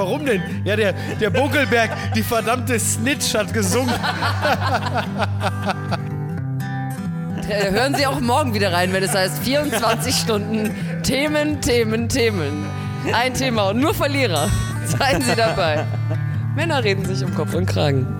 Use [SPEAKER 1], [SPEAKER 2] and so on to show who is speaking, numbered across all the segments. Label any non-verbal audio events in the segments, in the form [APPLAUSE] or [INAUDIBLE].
[SPEAKER 1] warum denn? Ja, der, der Buckelberg, die verdammte Snitch hat gesungen.
[SPEAKER 2] Äh, Hören Sie auch morgen wieder rein, wenn es heißt 24 Stunden Themen, Themen, Themen. Ein Thema und nur Verlierer. Seien Sie dabei. Männer reden sich um Kopf und Kragen.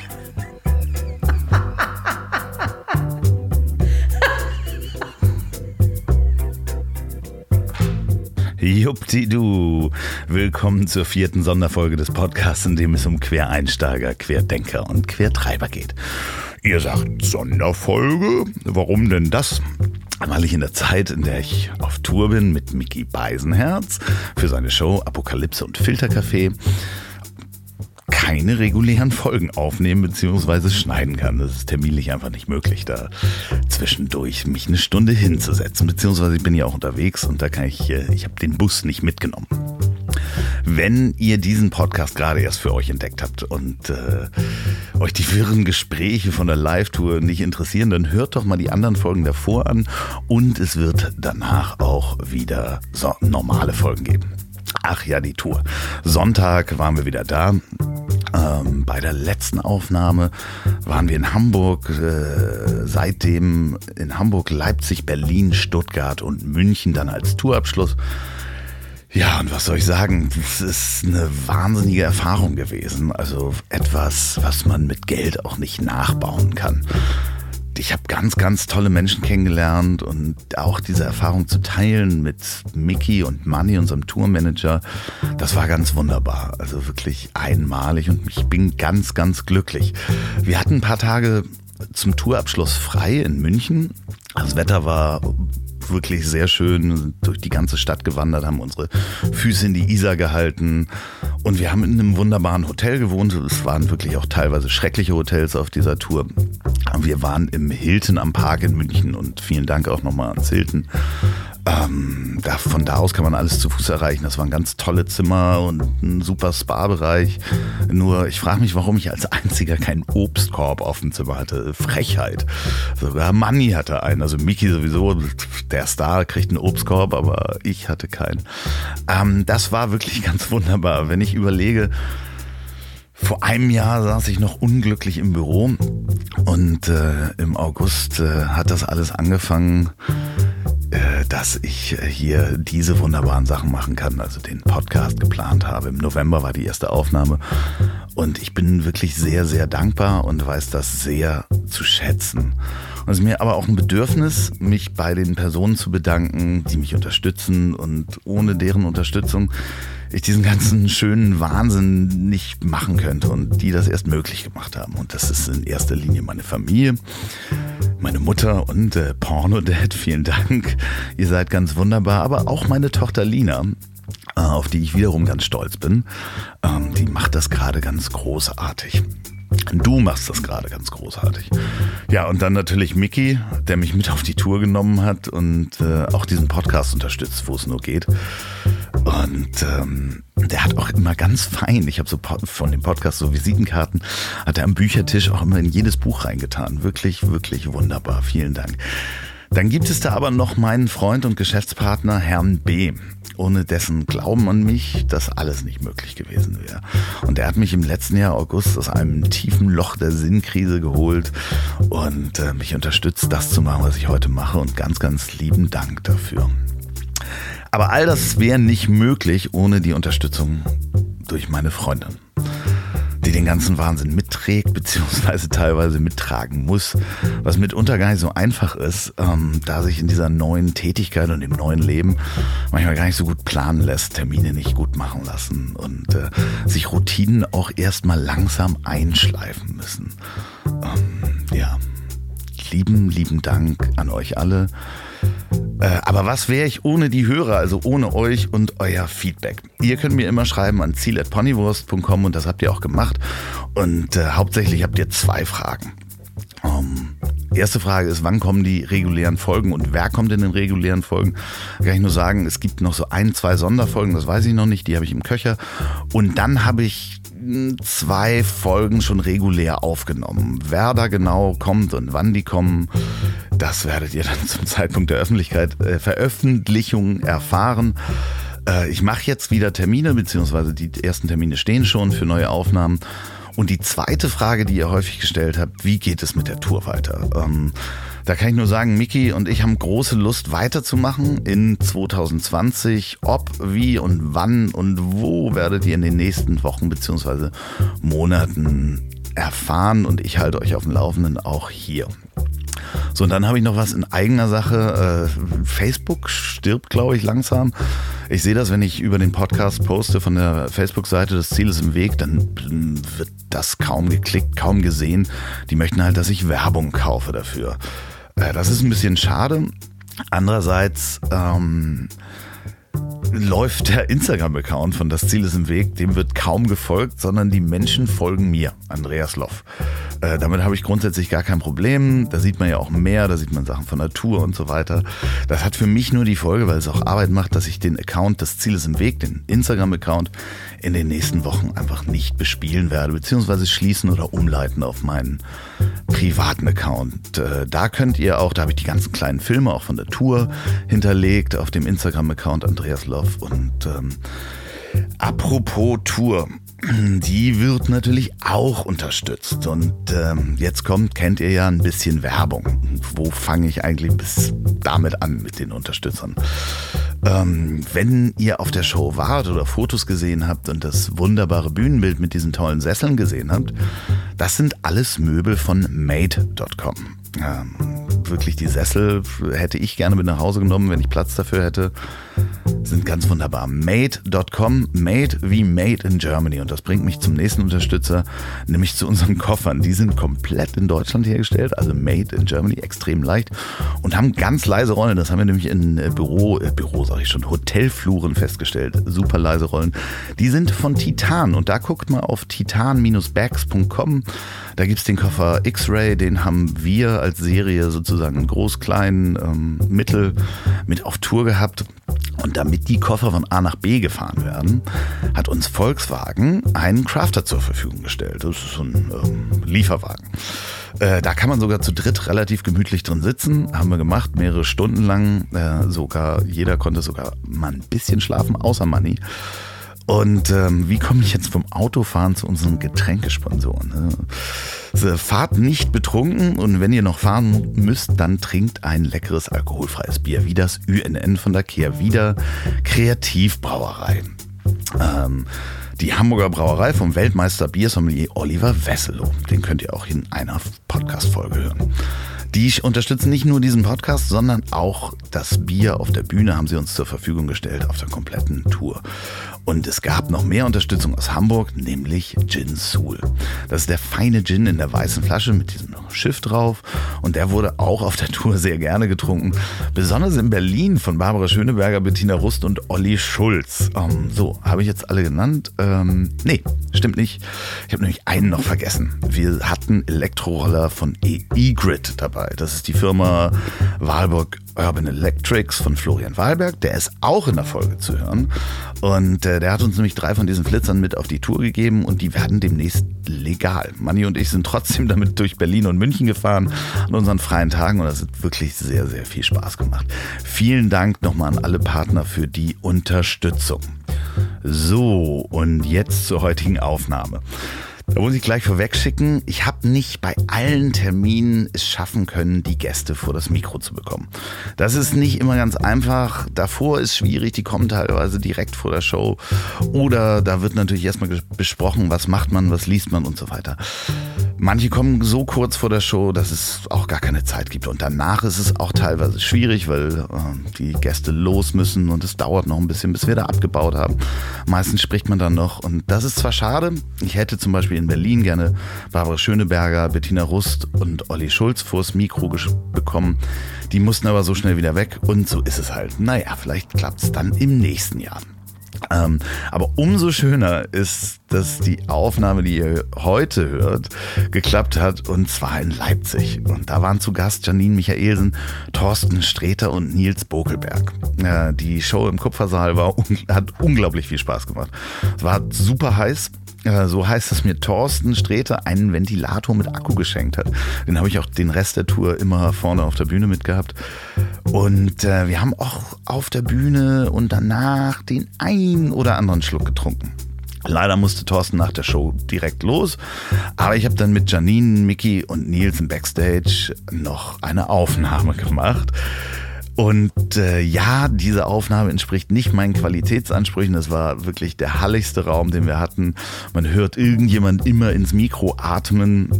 [SPEAKER 3] Juppdidu. Willkommen zur vierten Sonderfolge des Podcasts, in dem es um Quereinsteiger, Querdenker und Quertreiber geht. Ihr sagt Sonderfolge? Warum denn das? Weil ich in der Zeit, in der ich auf Tour bin mit Mickey Beisenherz für seine Show Apokalypse und Filtercafé, keine regulären Folgen aufnehmen bzw. schneiden kann. Das ist terminlich einfach nicht möglich, da zwischendurch mich eine Stunde hinzusetzen. Beziehungsweise ich bin ja auch unterwegs und da kann ich, äh, ich habe den Bus nicht mitgenommen. Wenn ihr diesen Podcast gerade erst für euch entdeckt habt und äh, euch die wirren Gespräche von der Live-Tour nicht interessieren, dann hört doch mal die anderen Folgen davor an und es wird danach auch wieder so normale Folgen geben. Ach ja, die Tour. Sonntag waren wir wieder da. Ähm, bei der letzten Aufnahme waren wir in Hamburg, äh, seitdem in Hamburg, Leipzig, Berlin, Stuttgart und München dann als Tourabschluss. Ja, und was soll ich sagen? Es ist eine wahnsinnige Erfahrung gewesen. Also etwas, was man mit Geld auch nicht nachbauen kann ich habe ganz, ganz tolle Menschen kennengelernt und auch diese Erfahrung zu teilen mit Mickey und Manny, unserem Tourmanager, das war ganz wunderbar. Also wirklich einmalig und ich bin ganz, ganz glücklich. Wir hatten ein paar Tage zum Tourabschluss frei in München. Das Wetter war wirklich sehr schön durch die ganze Stadt gewandert, haben unsere Füße in die Isar gehalten und wir haben in einem wunderbaren Hotel gewohnt. Es waren wirklich auch teilweise schreckliche Hotels auf dieser Tour. Wir waren im Hilton am Park in München und vielen Dank auch nochmal ans Hilton. Ähm, da, von da aus kann man alles zu Fuß erreichen. Das waren ganz tolle Zimmer und ein super Spa-Bereich. Nur ich frage mich, warum ich als einziger keinen Obstkorb auf dem Zimmer hatte. Frechheit. Sogar Manni hatte einen. Also Miki sowieso, der Star kriegt einen Obstkorb, aber ich hatte keinen. Ähm, das war wirklich [LAUGHS] ganz wunderbar. Wenn ich überlege, vor einem Jahr saß ich noch unglücklich im Büro und äh, im August äh, hat das alles angefangen äh, dass ich äh, hier diese wunderbaren Sachen machen kann, also den Podcast geplant habe. Im November war die erste Aufnahme und ich bin wirklich sehr, sehr dankbar und weiß das sehr zu schätzen. Und es ist mir aber auch ein Bedürfnis, mich bei den Personen zu bedanken, die mich unterstützen und ohne deren Unterstützung ich diesen ganzen schönen Wahnsinn nicht machen könnte und die das erst möglich gemacht haben. Und das ist in erster Linie meine Familie, meine Mutter und äh, Pornodad. [LAUGHS] Vielen Dank. Ihr seid ganz wunderbar. Aber auch meine Tochter Lina, äh, auf die ich wiederum ganz stolz bin. Ähm, die macht das gerade ganz großartig. Du machst das gerade ganz großartig. Ja, und dann natürlich Mickey, der mich mit auf die Tour genommen hat und äh, auch diesen Podcast unterstützt, wo es nur geht. Und ähm, der hat auch immer ganz fein, ich habe so von dem Podcast so Visitenkarten, hat er am Büchertisch auch immer in jedes Buch reingetan. Wirklich, wirklich wunderbar. Vielen Dank. Dann gibt es da aber noch meinen Freund und Geschäftspartner Herrn B ohne dessen Glauben an mich das alles nicht möglich gewesen wäre. Und er hat mich im letzten Jahr August aus einem tiefen Loch der Sinnkrise geholt und äh, mich unterstützt, das zu machen, was ich heute mache. Und ganz, ganz lieben Dank dafür. Aber all das wäre nicht möglich ohne die Unterstützung durch meine Freundin die den ganzen Wahnsinn mitträgt, [LAUGHS] beziehungsweise teilweise mittragen muss, was mitunter gar nicht so einfach ist, ähm, da sich in dieser neuen Tätigkeit und im neuen Leben manchmal gar nicht so gut planen lässt, Termine nicht gut machen lassen und äh, sich Routinen auch erstmal langsam einschleifen müssen. Ähm, ja, lieben, lieben Dank an euch alle. Äh, aber was wäre ich ohne die Hörer, also ohne euch und euer Feedback? Ihr könnt mir immer schreiben an ziel.ponywurst.com und das habt ihr auch gemacht. Und äh, hauptsächlich habt ihr zwei Fragen. Um, erste Frage ist, wann kommen die regulären Folgen und wer kommt in den regulären Folgen? Da kann ich nur sagen, es gibt noch so ein, zwei Sonderfolgen, das weiß ich noch nicht, die habe ich im Köcher. Und dann habe ich zwei Folgen schon regulär aufgenommen. Wer da genau kommt und wann die kommen, das werdet ihr dann [LAUGHS] zum Zeitpunkt der Öffentlichkeit, äh, Veröffentlichung erfahren. Äh, ich mache jetzt wieder Termine, beziehungsweise die ersten Termine stehen schon für neue Aufnahmen. Und die zweite Frage, die ihr häufig gestellt habt, wie geht es mit der Tour weiter? Ähm, da kann ich nur sagen, Miki und ich haben große Lust weiterzumachen in 2020. Ob, wie und wann und wo werdet ihr in den nächsten Wochen bzw. Monaten erfahren und ich halte euch auf dem Laufenden auch hier. So, und dann habe ich noch was in eigener Sache. Äh, Facebook stirbt, glaube ich, langsam. Ich sehe das, wenn ich über den Podcast poste von der Facebook-Seite, das Ziel ist im Weg, dann wird das kaum geklickt, kaum gesehen. Die möchten halt, dass ich Werbung kaufe dafür. Äh, das ist ein bisschen schade. Andererseits ähm, läuft der Instagram-Account von Das Ziel ist im Weg, dem wird kaum gefolgt, sondern die Menschen folgen mir, Andreas Loff. Äh, damit habe ich grundsätzlich gar kein Problem. Da sieht man ja auch mehr, da sieht man Sachen von Natur und so weiter. Das hat für mich nur die Folge, weil es auch Arbeit macht, dass ich den Account Das Ziel ist im Weg, den Instagram-Account, in den nächsten Wochen einfach nicht bespielen werde, beziehungsweise schließen oder umleiten auf meinen privaten Account. Äh, da könnt ihr auch, da habe ich die ganzen kleinen Filme auch von der Tour hinterlegt auf dem Instagram-Account Andreas Love. Und ähm, apropos Tour, die wird natürlich auch unterstützt. Und ähm, jetzt kommt, kennt ihr ja ein bisschen Werbung. Wo fange ich eigentlich bis damit an mit den Unterstützern? Ähm, wenn ihr auf der Show wart oder Fotos gesehen habt und das wunderbare Bühnenbild mit diesen tollen Sesseln gesehen habt, das sind alles Möbel von made.com. Ähm, wirklich die Sessel hätte ich gerne mit nach Hause genommen, wenn ich Platz dafür hätte. Sind ganz wunderbar. Made.com, Made wie Made in Germany. Und das bringt mich zum nächsten Unterstützer, nämlich zu unseren Koffern. Die sind komplett in Deutschland hergestellt, also Made in Germany, extrem leicht und haben ganz leise Rollen. Das haben wir nämlich in äh, Büro, äh, Büro sage ich schon, Hotelfluren festgestellt. Super leise Rollen. Die sind von Titan und da guckt mal auf titan-bags.com. Da gibt es den Koffer X-Ray, den haben wir als Serie sozusagen groß, klein, ähm, mittel mit auf Tour gehabt. Und damit die Koffer von A nach B gefahren werden, hat uns Volkswagen einen Crafter zur Verfügung gestellt. Das ist so ein ähm, Lieferwagen. Äh, da kann man sogar zu dritt relativ gemütlich drin sitzen. Haben wir gemacht, mehrere Stunden lang. Äh, sogar, jeder konnte sogar mal ein bisschen schlafen, außer Manni. Und ähm, wie komme ich jetzt vom Autofahren zu unseren Getränkesponsoren? Also, fahrt nicht betrunken und wenn ihr noch fahren müsst, dann trinkt ein leckeres alkoholfreies Bier, wie das UNN von der Kehr wieder Kreativbrauerei. Ähm, die Hamburger Brauerei vom Weltmeister Biersommelier Oliver Wesselow. Den könnt ihr auch in einer Podcast-Folge hören. Die unterstützen nicht nur diesen Podcast, sondern auch das Bier auf der Bühne haben sie uns zur Verfügung gestellt auf der kompletten Tour. Und es gab noch mehr Unterstützung aus Hamburg, nämlich Gin Soul. Das ist der feine Gin in der weißen Flasche mit diesem Schiff drauf. Und der wurde auch auf der Tour sehr gerne getrunken. Besonders in Berlin von Barbara Schöneberger, Bettina Rust und Olli Schulz. Ähm, so, habe ich jetzt alle genannt? Ähm, nee, stimmt nicht. Ich habe nämlich einen noch vergessen. Wir hatten Elektroroller von E-Grid dabei. Das ist die Firma Wahlburg Urban Electrics von Florian Wahlberg. Der ist auch in der Folge zu hören. Und äh, der hat uns nämlich drei von diesen Flitzern mit auf die Tour gegeben und die werden demnächst legal. Manni und ich sind trotzdem damit durch Berlin und München gefahren an unseren freien Tagen und das hat wirklich sehr, sehr viel Spaß gemacht. Vielen Dank nochmal an alle Partner für die Unterstützung. So, und jetzt zur heutigen Aufnahme. Da muss ich gleich vorweg schicken, ich habe nicht bei allen Terminen es schaffen können, die Gäste vor das Mikro zu bekommen. Das ist nicht immer ganz einfach. Davor ist schwierig, die kommen teilweise direkt vor der Show. Oder da wird natürlich erstmal besprochen, was macht man, was liest man und so weiter. Manche kommen so kurz vor der Show, dass es auch gar keine Zeit gibt. Und danach ist es auch teilweise schwierig, weil äh, die Gäste los müssen und es dauert noch ein bisschen, bis wir da abgebaut haben. Meistens spricht man dann noch. Und das ist zwar schade. Ich hätte zum Beispiel in Berlin gerne Barbara Schöneberger, Bettina Rust und Olli Schulz vors Mikro bekommen. Die mussten aber so schnell wieder weg. Und so ist es halt. Naja, vielleicht klappt es dann im nächsten Jahr. Ähm, aber umso schöner ist, dass die Aufnahme, die ihr heute hört, geklappt hat und zwar in Leipzig. Und da waren zu Gast Janine Michaelsen, Thorsten Streter und Nils Bokelberg. Äh, die Show im Kupfersaal war, [LAUGHS] hat unglaublich viel Spaß gemacht. Es war super heiß. Äh, so heißt es mir Thorsten Streter einen Ventilator mit Akku geschenkt hat. Den habe ich auch den Rest der Tour immer vorne auf der Bühne mitgehabt. Und äh, wir haben auch auf der Bühne und danach den ein oder anderen Schluck getrunken. Leider musste Thorsten nach der Show direkt los, aber ich habe dann mit Janine, Mickey und Nils im Backstage noch eine Aufnahme gemacht. Und äh, ja, diese Aufnahme entspricht nicht meinen Qualitätsansprüchen. Das war wirklich der halligste Raum, den wir hatten. Man hört irgendjemand immer ins Mikro atmen,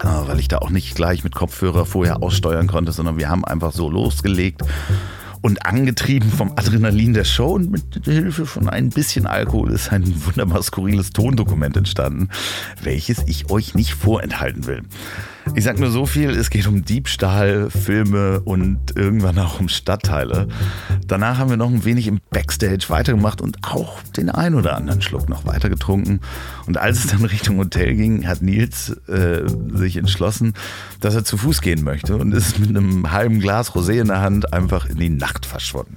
[SPEAKER 3] äh, weil ich da auch nicht gleich mit Kopfhörer vorher aussteuern konnte, sondern wir haben einfach so losgelegt. Und angetrieben vom Adrenalin der Show und mit Hilfe von ein bisschen Alkohol ist ein wunderbar skurriles Tondokument entstanden, welches ich euch nicht vorenthalten will. Ich sag nur so viel, es geht um Diebstahl, Filme und irgendwann auch um Stadtteile. Danach haben wir noch ein wenig im Backstage weitergemacht und auch den ein oder anderen Schluck noch weiter getrunken. Und als es dann Richtung Hotel ging, hat Nils äh, sich entschlossen, dass er zu Fuß gehen möchte und ist mit einem halben Glas Rosé in der Hand einfach in die Nacht verschwunden.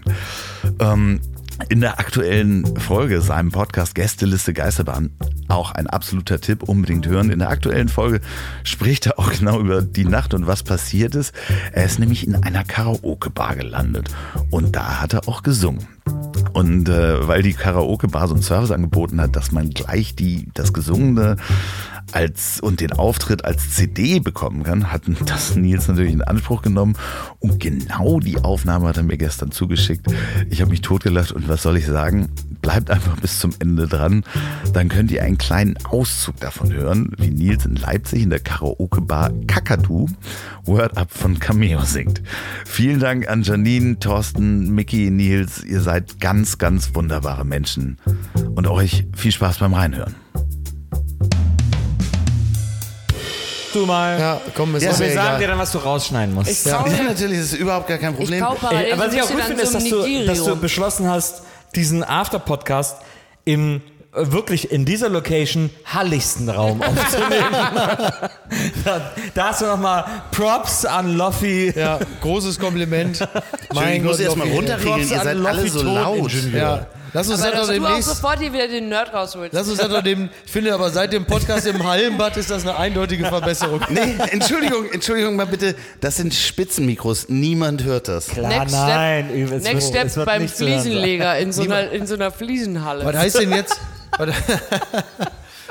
[SPEAKER 3] Ähm, in der aktuellen Folge seinem Podcast Gästeliste Geisterbahn auch ein absoluter Tipp, unbedingt hören. In der aktuellen Folge spricht er auch genau über die Nacht und was passiert ist. Er ist nämlich in einer Karaoke-Bar gelandet und da hat er auch gesungen. Und äh, weil die Karaoke-Bar so einen Service angeboten hat, dass man gleich die, das Gesungene als, und den Auftritt als CD bekommen kann, hatten das Nils natürlich in Anspruch genommen. Und genau die Aufnahme hat er mir gestern zugeschickt. Ich habe mich totgelacht und was soll ich sagen? Bleibt einfach bis zum Ende dran. Dann könnt ihr einen kleinen Auszug davon hören, wie Nils in Leipzig in der Karaoke-Bar Kakadu Word Up von Cameo singt. Vielen Dank an Janine, Thorsten, Mickey, Nils. Ihr seid ganz, ganz wunderbare Menschen. Und euch viel Spaß beim Reinhören.
[SPEAKER 4] Du mal.
[SPEAKER 1] Ja, komm, ist
[SPEAKER 4] Ja, wir
[SPEAKER 1] mir
[SPEAKER 4] sagen
[SPEAKER 1] egal.
[SPEAKER 4] dir dann, was du rausschneiden musst.
[SPEAKER 2] Ich
[SPEAKER 3] Ja,
[SPEAKER 2] kau,
[SPEAKER 3] natürlich, das ist überhaupt gar kein
[SPEAKER 2] ich
[SPEAKER 3] Problem.
[SPEAKER 2] parallel
[SPEAKER 4] Ey, was ich auch gut finde, ist, dass du, dass du beschlossen hast, diesen After-Podcast im äh, wirklich in dieser Location halligsten Raum [LAUGHS] aufzunehmen. da, da hast du nochmal Props an Loffi.
[SPEAKER 1] Ja, großes Kompliment.
[SPEAKER 3] ich muss
[SPEAKER 1] Gott,
[SPEAKER 3] erst mal
[SPEAKER 1] Loffi.
[SPEAKER 3] runterregeln, ihr seid alle
[SPEAKER 4] Loffi
[SPEAKER 3] so laut.
[SPEAKER 1] Ja, lass uns
[SPEAKER 2] Aber
[SPEAKER 1] das
[SPEAKER 2] dass
[SPEAKER 1] doch
[SPEAKER 2] du auch
[SPEAKER 1] demnächst.
[SPEAKER 2] sofort hier wieder den Nerd rausholst.
[SPEAKER 1] Lass uns das doch dem. Ich finde aber seit dem Podcast im Hallenbad ist das eine eindeutige Verbesserung.
[SPEAKER 3] Nee, Entschuldigung, Entschuldigung mal bitte. Das sind Spitzenmikros. Niemand hört das.
[SPEAKER 4] Klar,
[SPEAKER 2] Next Step,
[SPEAKER 4] nein. es
[SPEAKER 2] Next
[SPEAKER 4] wird-
[SPEAKER 2] Step
[SPEAKER 4] es wird
[SPEAKER 2] beim. Fliesenleger in so, einer, in so einer Fliesenhalle.
[SPEAKER 1] Was heißt denn jetzt? [LAUGHS]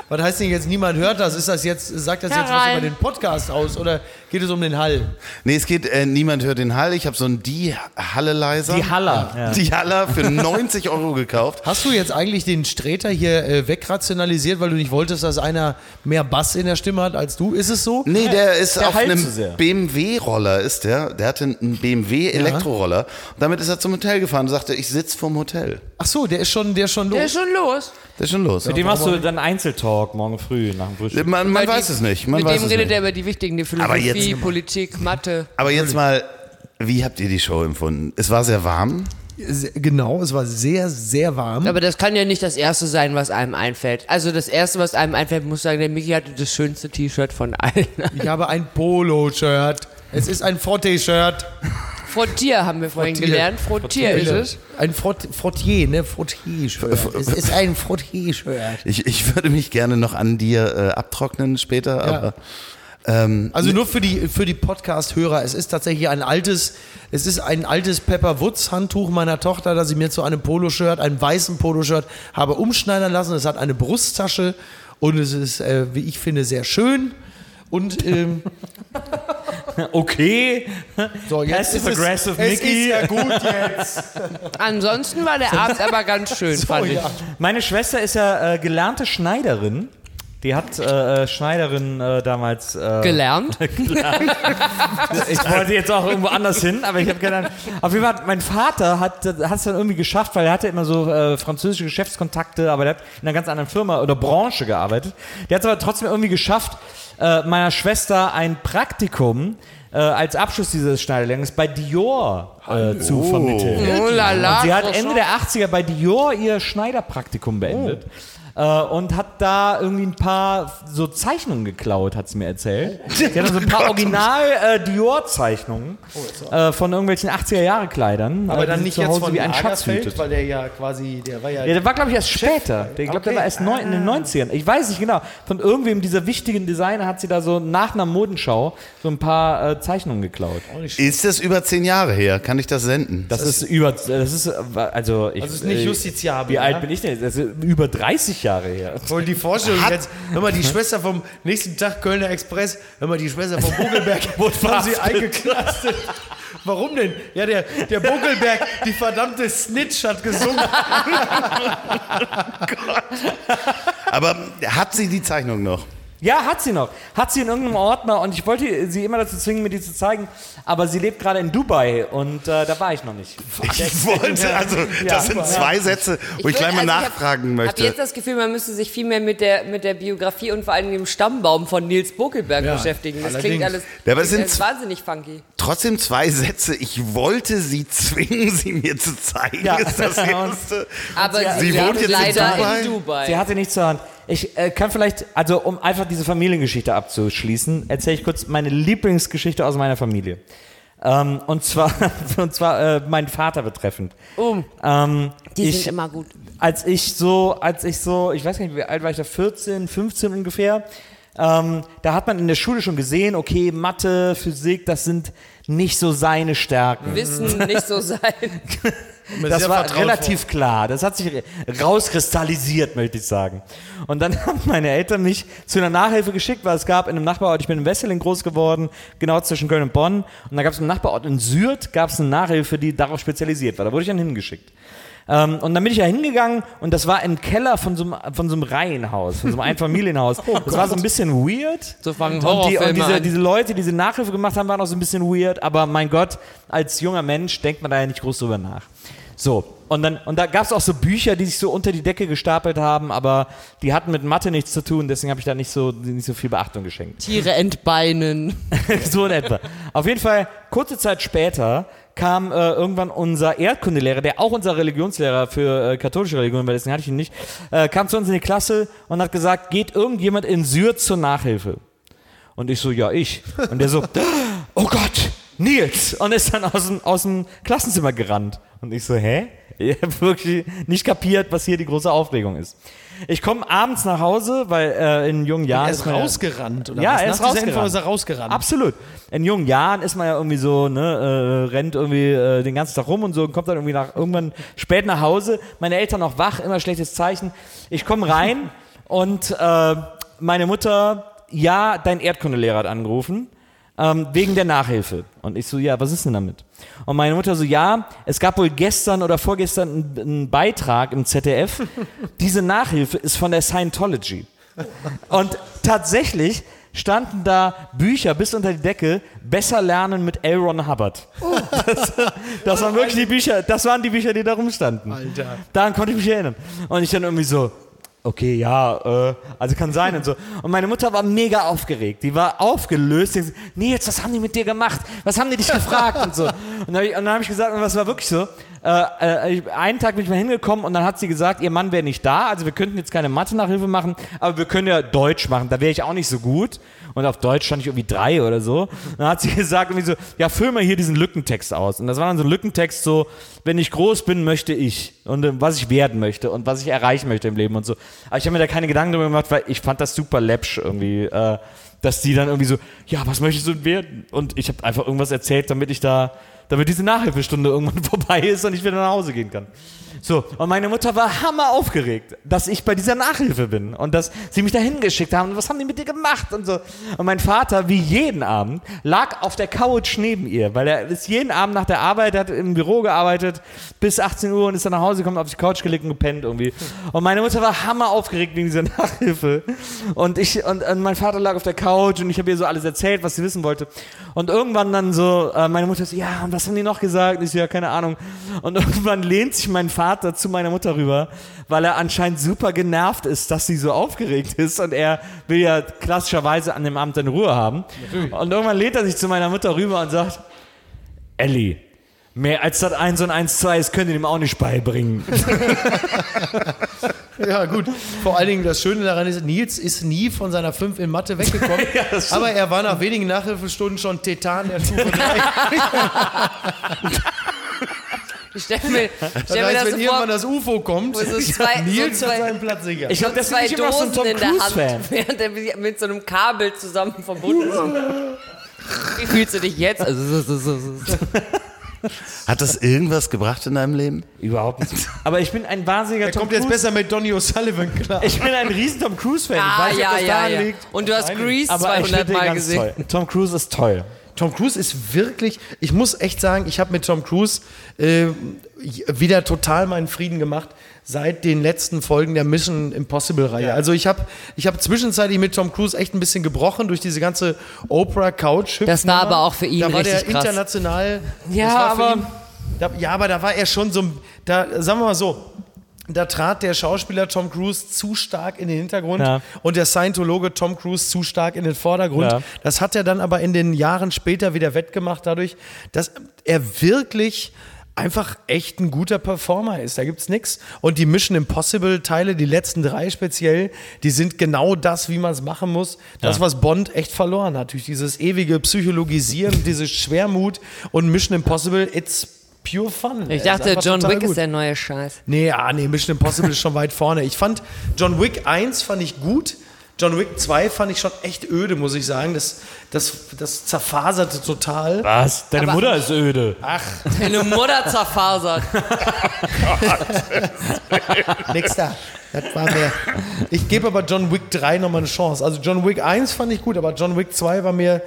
[SPEAKER 1] Was, heißt denn jetzt, niemand hört das? Ist das jetzt, sagt das jetzt was
[SPEAKER 2] Herein.
[SPEAKER 1] über den Podcast aus oder geht es um den Hall?
[SPEAKER 3] Nee, es geht, äh, niemand hört den Hall. Ich habe so einen Die-Halle-Leiser.
[SPEAKER 4] Die Haller. Ja.
[SPEAKER 3] Die Haller für [LAUGHS] 90 Euro gekauft.
[SPEAKER 1] Hast du jetzt eigentlich den Streter hier äh, wegrationalisiert, weil du nicht wolltest, dass einer mehr Bass in der Stimme hat als du? Ist es so?
[SPEAKER 3] Nee, der ist
[SPEAKER 4] Der
[SPEAKER 3] auf einem
[SPEAKER 4] zu sehr.
[SPEAKER 3] BMW-Roller, ist der. Der hatte einen BMW-Elektroroller. Und damit ist er zum Hotel gefahren und sagte, ich sitze vorm Hotel.
[SPEAKER 1] Ach so, der ist schon, der ist schon los.
[SPEAKER 2] Der ist schon los.
[SPEAKER 3] Das ist schon los.
[SPEAKER 4] Mit dem machst du dann Einzeltalk morgen früh nach dem Frühstück.
[SPEAKER 3] Man, man weiß
[SPEAKER 2] die-
[SPEAKER 3] es nicht. Man
[SPEAKER 2] Mit
[SPEAKER 3] weiß
[SPEAKER 2] dem
[SPEAKER 3] es
[SPEAKER 2] redet
[SPEAKER 3] nicht.
[SPEAKER 2] er über die wichtigen Dinge,
[SPEAKER 3] Aber
[SPEAKER 2] Philosophie,
[SPEAKER 3] jetzt-
[SPEAKER 2] Politik, Mathe.
[SPEAKER 3] Aber jetzt mal, wie habt ihr die Show empfunden? Es war sehr warm.
[SPEAKER 1] Genau, es war sehr, sehr warm.
[SPEAKER 2] Aber das kann ja nicht das Erste sein, was einem einfällt. Also das Erste, was einem einfällt, muss sagen, der Mickey hatte das schönste T-Shirt von allen.
[SPEAKER 1] Ich habe ein Polo-Shirt. Es ist ein Frotte-Shirt.
[SPEAKER 2] Frottier haben wir vorhin
[SPEAKER 1] Frottier.
[SPEAKER 2] gelernt. Frottier ist es.
[SPEAKER 1] Ein Frott, Frottier, ne? Frottier-Shirt. Es ist ein Frottier-Shirt.
[SPEAKER 3] Ich, ich würde mich gerne noch an dir äh, abtrocknen später, aber ähm,
[SPEAKER 1] Also nur für die, für die Podcast-Hörer, es ist tatsächlich ein altes, es ist ein altes Pepper Woods Handtuch meiner Tochter, das ich mir zu einem Poloshirt, einem weißen Poloshirt habe umschneidern lassen. Es hat eine Brusttasche und es ist, äh, wie ich finde, sehr schön. Und ähm, [LAUGHS]
[SPEAKER 4] Okay.
[SPEAKER 1] so, jetzt
[SPEAKER 4] Passive
[SPEAKER 1] ist es,
[SPEAKER 4] aggressive
[SPEAKER 1] es
[SPEAKER 4] Mickey.
[SPEAKER 1] ist ja gut jetzt. [LAUGHS]
[SPEAKER 2] Ansonsten war der Abend aber ganz schön, [LAUGHS]
[SPEAKER 1] So,
[SPEAKER 2] fand ich.
[SPEAKER 1] ja.
[SPEAKER 4] Meine Schwester ist ja äh, gelernte Schneiderin Die hat äh, Schneiderin äh, damals äh, [LAUGHS]
[SPEAKER 2] Gelernt.
[SPEAKER 4] Ich wollte jetzt auch irgendwo anders hin, aber ich habe gedacht, auf jeden Fall, mein Vater hat es dann irgendwie geschafft, weil er hatte immer so äh, französische Geschäftskontakte, aber der hat in einer ganz anderen Firma oder Branche gearbeitet. Der hat es aber trotzdem irgendwie geschafft, äh, meiner Schwester ein Praktikum äh, als Abschluss dieses Schneiderlehrgangs bei Dior äh, zu vermitteln.
[SPEAKER 2] Oh la la.
[SPEAKER 4] Sie hat Ende der 80er bei Dior ihr Schneiderpraktikum beendet. Äh, und hat da irgendwie ein paar so Zeichnungen geklaut, hat sie mir erzählt. [LAUGHS] Sie hat so ein paar original äh, Dior-Zeichnungen äh, von irgendwelchen 80er-Jahre-Kleidern.
[SPEAKER 1] Aber dann nicht jetzt
[SPEAKER 4] Hause
[SPEAKER 1] von
[SPEAKER 4] wie ein Schatz
[SPEAKER 1] Lagerfeld,
[SPEAKER 4] hütet.
[SPEAKER 1] weil der ja quasi, der war ja,
[SPEAKER 4] Ja, der war, glaube ich, erst später. Der, ich glaube, der
[SPEAKER 1] Okay.
[SPEAKER 4] war erst neun, in den 90ern. Ich weiß nicht genau. Von irgendwem dieser wichtigen Designer hat sie da so nach einer Modenschau so ein paar äh, Zeichnungen geklaut.
[SPEAKER 3] Ist das über zehn Jahre her? Kann ich das senden?
[SPEAKER 4] Das, ist über, das ist, äh, also ich,
[SPEAKER 1] Das ist nicht
[SPEAKER 4] äh,
[SPEAKER 1] justiziabel,
[SPEAKER 4] Wie alt
[SPEAKER 1] ja?
[SPEAKER 4] bin ich denn? jetzt? Das ist über 30 Jahre her.
[SPEAKER 1] Voll die Vorstellung jetzt, hör mal, die [LAUGHS] Schwester vom nächsten Tag Kölner Express, hör mal, die Schwester vom Bogelberg, [LAUGHS] haben sie
[SPEAKER 4] verhaftet.
[SPEAKER 1] eingeknastet. Warum denn? Ja, der, der Bogelberg, die verdammte Snitch hat gesungen. [LAUGHS]
[SPEAKER 3] Aber hat sie die Zeichnung noch?
[SPEAKER 4] Ja, hat sie noch. Hat sie in irgendeinem Ordner und ich wollte sie immer dazu zwingen, mir die zu zeigen, aber sie lebt gerade in Dubai und äh, da war ich noch nicht. [LAUGHS]
[SPEAKER 3] Ich wollte, also das sind zwei Sätze, wo ich, gleich mal
[SPEAKER 2] also
[SPEAKER 3] nachfragen
[SPEAKER 2] Ich habe
[SPEAKER 3] möchte.
[SPEAKER 2] jetzt das Gefühl, man müsste sich viel mehr mit der, mit der Biografie und vor allem dem Stammbaum von Nils Bokelberg
[SPEAKER 1] Ja,
[SPEAKER 2] beschäftigen. Das
[SPEAKER 1] allerdings.
[SPEAKER 2] klingt alles,
[SPEAKER 3] Ja, aber
[SPEAKER 2] klingt
[SPEAKER 3] sind
[SPEAKER 2] wahnsinnig funky.
[SPEAKER 3] Trotzdem zwei Sätze. Ich wollte sie zwingen, [LAUGHS] sie mir zu zeigen.
[SPEAKER 4] Ja.
[SPEAKER 3] Ist das [LAUGHS] Erste.
[SPEAKER 2] Aber
[SPEAKER 3] Sie
[SPEAKER 2] sie
[SPEAKER 3] wohnt jetzt in
[SPEAKER 2] leider
[SPEAKER 3] Dubai?
[SPEAKER 2] in Dubai.
[SPEAKER 4] Sie hatte nichts zur Hand. Ich äh, kann vielleicht, also um einfach diese Familiengeschichte abzuschließen, erzähle ich kurz meine Lieblingsgeschichte aus meiner Familie. Ähm, und zwar, [LAUGHS] und zwar äh, meinen Vater betreffend.
[SPEAKER 2] Um.
[SPEAKER 4] Ähm,
[SPEAKER 2] Die
[SPEAKER 4] ich,
[SPEAKER 2] sind immer gut.
[SPEAKER 4] als ich so, als ich so, ich weiß gar nicht, wie alt war ich da, 14, 15 ungefähr, ähm, da hat man in der Schule schon gesehen, okay, Mathe, Physik, das sind nicht so seine Stärken.
[SPEAKER 2] Wissen nicht so sein. [LAUGHS]
[SPEAKER 4] Das war relativ klar. Das hat sich rauskristallisiert, möchte ich sagen. Und dann [LAUGHS] haben meine Eltern mich zu einer Nachhilfe geschickt, weil es gab in einem Nachbarort, ich bin in Wesseling groß geworden, genau zwischen Köln und Bonn. Und da gab es im Nachbarort in Sürth, gab es eine Nachhilfe, die darauf spezialisiert war. Da wurde ich dann hingeschickt. Ähm, und dann bin ich ja hingegangen und das war im Keller von so einem, von so einem Reihenhaus, von so einem Einfamilienhaus. [LAUGHS] das war so ein bisschen weird.
[SPEAKER 2] So fangen
[SPEAKER 4] Und, die, und diese, diese Leute, die diese Nachhilfe gemacht haben, waren auch so ein bisschen weird, aber mein Gott, als junger Mensch denkt man da ja nicht groß drüber nach. So, und, dann, und da gab es auch so Bücher, die sich so unter die Decke gestapelt haben, aber die hatten mit Mathe nichts zu tun, deswegen habe ich da nicht so, nicht so viel Beachtung geschenkt.
[SPEAKER 2] Tiere entbeinen. [LAUGHS]
[SPEAKER 4] so in etwa. Auf jeden Fall, kurze Zeit später kam äh, irgendwann unser Erdkundelehrer, der auch unser Religionslehrer für äh, katholische Religion war, deswegen hatte ich ihn nicht, äh, kam zu uns in die Klasse und hat gesagt, geht irgendjemand in Syrte zur Nachhilfe? Und ich so, ja, ich. Und der so, [GASPS] oh Gott, Nils! Und ist dann aus dem, aus dem Klassenzimmer gerannt. Und ich so, hä? Ich [LAUGHS] habe wirklich nicht kapiert, was hier die große Aufregung ist. Ich komme abends nach Hause, weil äh, in jungen Jahren
[SPEAKER 1] Er ist rausgerannt, oder
[SPEAKER 4] Ja,
[SPEAKER 1] was?
[SPEAKER 4] er ist
[SPEAKER 1] Nach dieser Info
[SPEAKER 4] rausgerannt.
[SPEAKER 1] ist er rausgerannt.
[SPEAKER 4] Absolut. In jungen Jahren ist man ja irgendwie so, ne, äh, rennt irgendwie äh, den ganzen Tag rum und so und kommt dann irgendwie nach irgendwann spät nach Hause. Meine Eltern noch wach, immer schlechtes Zeichen. Ich komme rein [LAUGHS] und äh, meine Mutter, ja, dein Erdkundelehrer hat angerufen. Ähm, wegen der Nachhilfe. Und ich so, ja, was ist denn damit? Und meine Mutter so, ja, es gab wohl gestern oder vorgestern einen, einen Beitrag im ZDF. [LAUGHS] Diese Nachhilfe ist von der Scientology. Und tatsächlich standen da Bücher bis unter die Decke, besser lernen mit L. Ron Hubbard. Das, das waren wirklich die Bücher, das waren die Bücher, die da rumstanden.
[SPEAKER 1] Alter.
[SPEAKER 4] Daran konnte ich mich erinnern. Und ich dann irgendwie so, okay, ja, äh, also kann sein und so. Und meine Mutter war mega aufgeregt. Die war aufgelöst. Die so, Nils, was haben die mit dir gemacht? Was haben die dich gefragt und so. Und dann, hab ich- habe ich gesagt, und das war wirklich so. Äh, äh, einen Tag bin ich mal hingekommen und dann hat sie gesagt, ihr Mann wäre nicht da, also wir könnten jetzt keine Mathe-Nachhilfe machen, aber wir können ja Deutsch machen. Da wäre ich auch nicht so gut. Und auf Deutsch stand ich irgendwie drei oder so. Dann hat sie [LAUGHS] gesagt, irgendwie so, ja, füll mal hier diesen Lückentext aus. Und das war dann so ein Lückentext so, wenn ich groß bin, möchte ich. Und äh, was ich werden möchte und was ich erreichen möchte im Leben und so. Aber ich habe mir da keine Gedanken darüber gemacht, weil ich fand das super läppsch irgendwie, äh, dass die dann irgendwie so, ja, was möchtest du werden? Und ich habe einfach irgendwas erzählt, damit ich da, damit diese Nachhilfestunde irgendwann [LAUGHS] vorbei ist und ich wieder nach Hause gehen kann. So, und meine Mutter war hammer aufgeregt, dass ich bei dieser Nachhilfe bin und dass sie mich dahin geschickt haben und was haben die mit dir gemacht und so. Und mein Vater, wie jeden Abend, lag auf der Couch neben ihr, weil er ist jeden Abend nach der Arbeit, hat im Büro gearbeitet bis 18 Uhr und ist dann nach Hause gekommen, auf die Couch gelegt und gepennt irgendwie. Und meine Mutter war hammer aufgeregt wegen dieser [LAUGHS] Nachhilfe. Und ich, und, und mein Vater lag auf der Couch und ich habe ihr so alles erzählt, was sie wissen wollte. Und irgendwann dann so, äh, meine Mutter so, ja, und was haben die noch gesagt? Ich so, ja, keine Ahnung. Und [LAUGHS] irgendwann lehnt sich mein Vater zu meiner Mutter rüber, weil er anscheinend super genervt ist, dass sie so aufgeregt ist und er will ja klassischerweise an dem Abend seine Ruhe haben. Und irgendwann lehnt er sich zu meiner Mutter rüber und sagt, Ellie, mehr als das 1 und 1, 2 ist, könnt ihr ihm auch nicht beibringen. [LAUGHS]
[SPEAKER 1] Ja, gut. Vor allen Dingen das Schöne daran ist, Nils ist nie von seiner 5 in Mathe weggekommen. [LAUGHS]
[SPEAKER 4] Ja, das
[SPEAKER 1] aber er war nach wenigen Nachhilfestunden schon Tetan der Stufe 3. [LAUGHS]
[SPEAKER 2] Ich stell mir, [LAUGHS]
[SPEAKER 1] Das
[SPEAKER 2] stell mir
[SPEAKER 1] heißt,
[SPEAKER 2] das
[SPEAKER 1] wenn
[SPEAKER 2] so
[SPEAKER 1] irgendwann
[SPEAKER 2] vor,
[SPEAKER 1] das UFO kommt,
[SPEAKER 2] wo so [LAUGHS] zwei,
[SPEAKER 1] Nils
[SPEAKER 2] so
[SPEAKER 1] hat
[SPEAKER 2] zwei,
[SPEAKER 1] seinen Platz sicher.
[SPEAKER 4] Ich glaube,
[SPEAKER 2] so
[SPEAKER 4] deswegen
[SPEAKER 2] zwei
[SPEAKER 4] ich immer so ein
[SPEAKER 2] Dosen
[SPEAKER 4] Tom
[SPEAKER 2] in der. Hand, [LAUGHS] während er mit so einem Kabel zusammen verbunden ist. Wie fühlst du dich jetzt? Also, so, so, so, so.
[SPEAKER 3] Hat das irgendwas gebracht in deinem Leben?
[SPEAKER 4] Überhaupt nicht. Aber ich bin ein wahnsinniger
[SPEAKER 1] er
[SPEAKER 4] Tom
[SPEAKER 1] kommt jetzt
[SPEAKER 4] Cruise.
[SPEAKER 1] besser mit Donny O'Sullivan klar.
[SPEAKER 4] Ich bin ein riesen Tom Cruise-Fan. ich
[SPEAKER 2] Ah,
[SPEAKER 4] weiß nicht,
[SPEAKER 2] ja,
[SPEAKER 4] ob das
[SPEAKER 2] ja,
[SPEAKER 4] daran
[SPEAKER 2] ja.
[SPEAKER 4] liegt.
[SPEAKER 2] Und du hast Grease
[SPEAKER 4] Aber ich
[SPEAKER 2] 200
[SPEAKER 4] finde den
[SPEAKER 2] Mal gesehen.
[SPEAKER 4] toll. Tom Cruise ist toll.
[SPEAKER 1] Tom Cruise ist wirklich, ich muss echt sagen, ich habe mit Tom Cruise äh, wieder total meinen Frieden gemacht seit den letzten Folgen der Mission Impossible-Reihe. Also ich habe ich hab zwischenzeitlich mit Tom Cruise echt ein bisschen gebrochen durch diese ganze Oprah-Couch.
[SPEAKER 2] Das war aber auch für ihn
[SPEAKER 1] Da war der
[SPEAKER 2] krass.
[SPEAKER 1] international.
[SPEAKER 4] Ja,
[SPEAKER 1] das war für
[SPEAKER 4] aber-
[SPEAKER 1] ihn- Da, ja, aber da war er schon so, ein- da sagen wir mal so, da trat der Schauspieler Tom Cruise zu stark in den Hintergrund
[SPEAKER 4] Ja.
[SPEAKER 1] und der Scientologe Tom Cruise zu stark in den Vordergrund.
[SPEAKER 4] Ja.
[SPEAKER 1] Das hat er dann aber in den Jahren später wieder wettgemacht, dadurch, dass er wirklich einfach echt ein guter Performer ist. Da gibt's nichts. Und die Mission Impossible Teile, die letzten drei speziell, die sind genau das, wie man es machen muss. Das, was Bond echt verloren hat. Durch dieses ewige Psychologisieren, [LAUGHS] diese Schwermut und Mission Impossible, it's pure fun.
[SPEAKER 2] Ich dachte, John Wick
[SPEAKER 1] gut.
[SPEAKER 2] ist der neue Scheiß.
[SPEAKER 1] Nee, ah, nee, Mission Impossible ist schon weit vorne. Ich fand John Wick 1 fand ich gut. John Wick 2 fand ich schon echt öde, muss ich sagen. Das, das, das zerfaserte total.
[SPEAKER 4] Was? Deine
[SPEAKER 2] Aber-
[SPEAKER 4] Mutter ist öde.
[SPEAKER 2] Deine Mutter zerfasert. [LAUGHS]
[SPEAKER 1] Nix da. Das war mir. Ich gebe aber John Wick 3 nochmal eine Chance. Also John Wick 1 fand ich gut, aber John Wick 2 war mir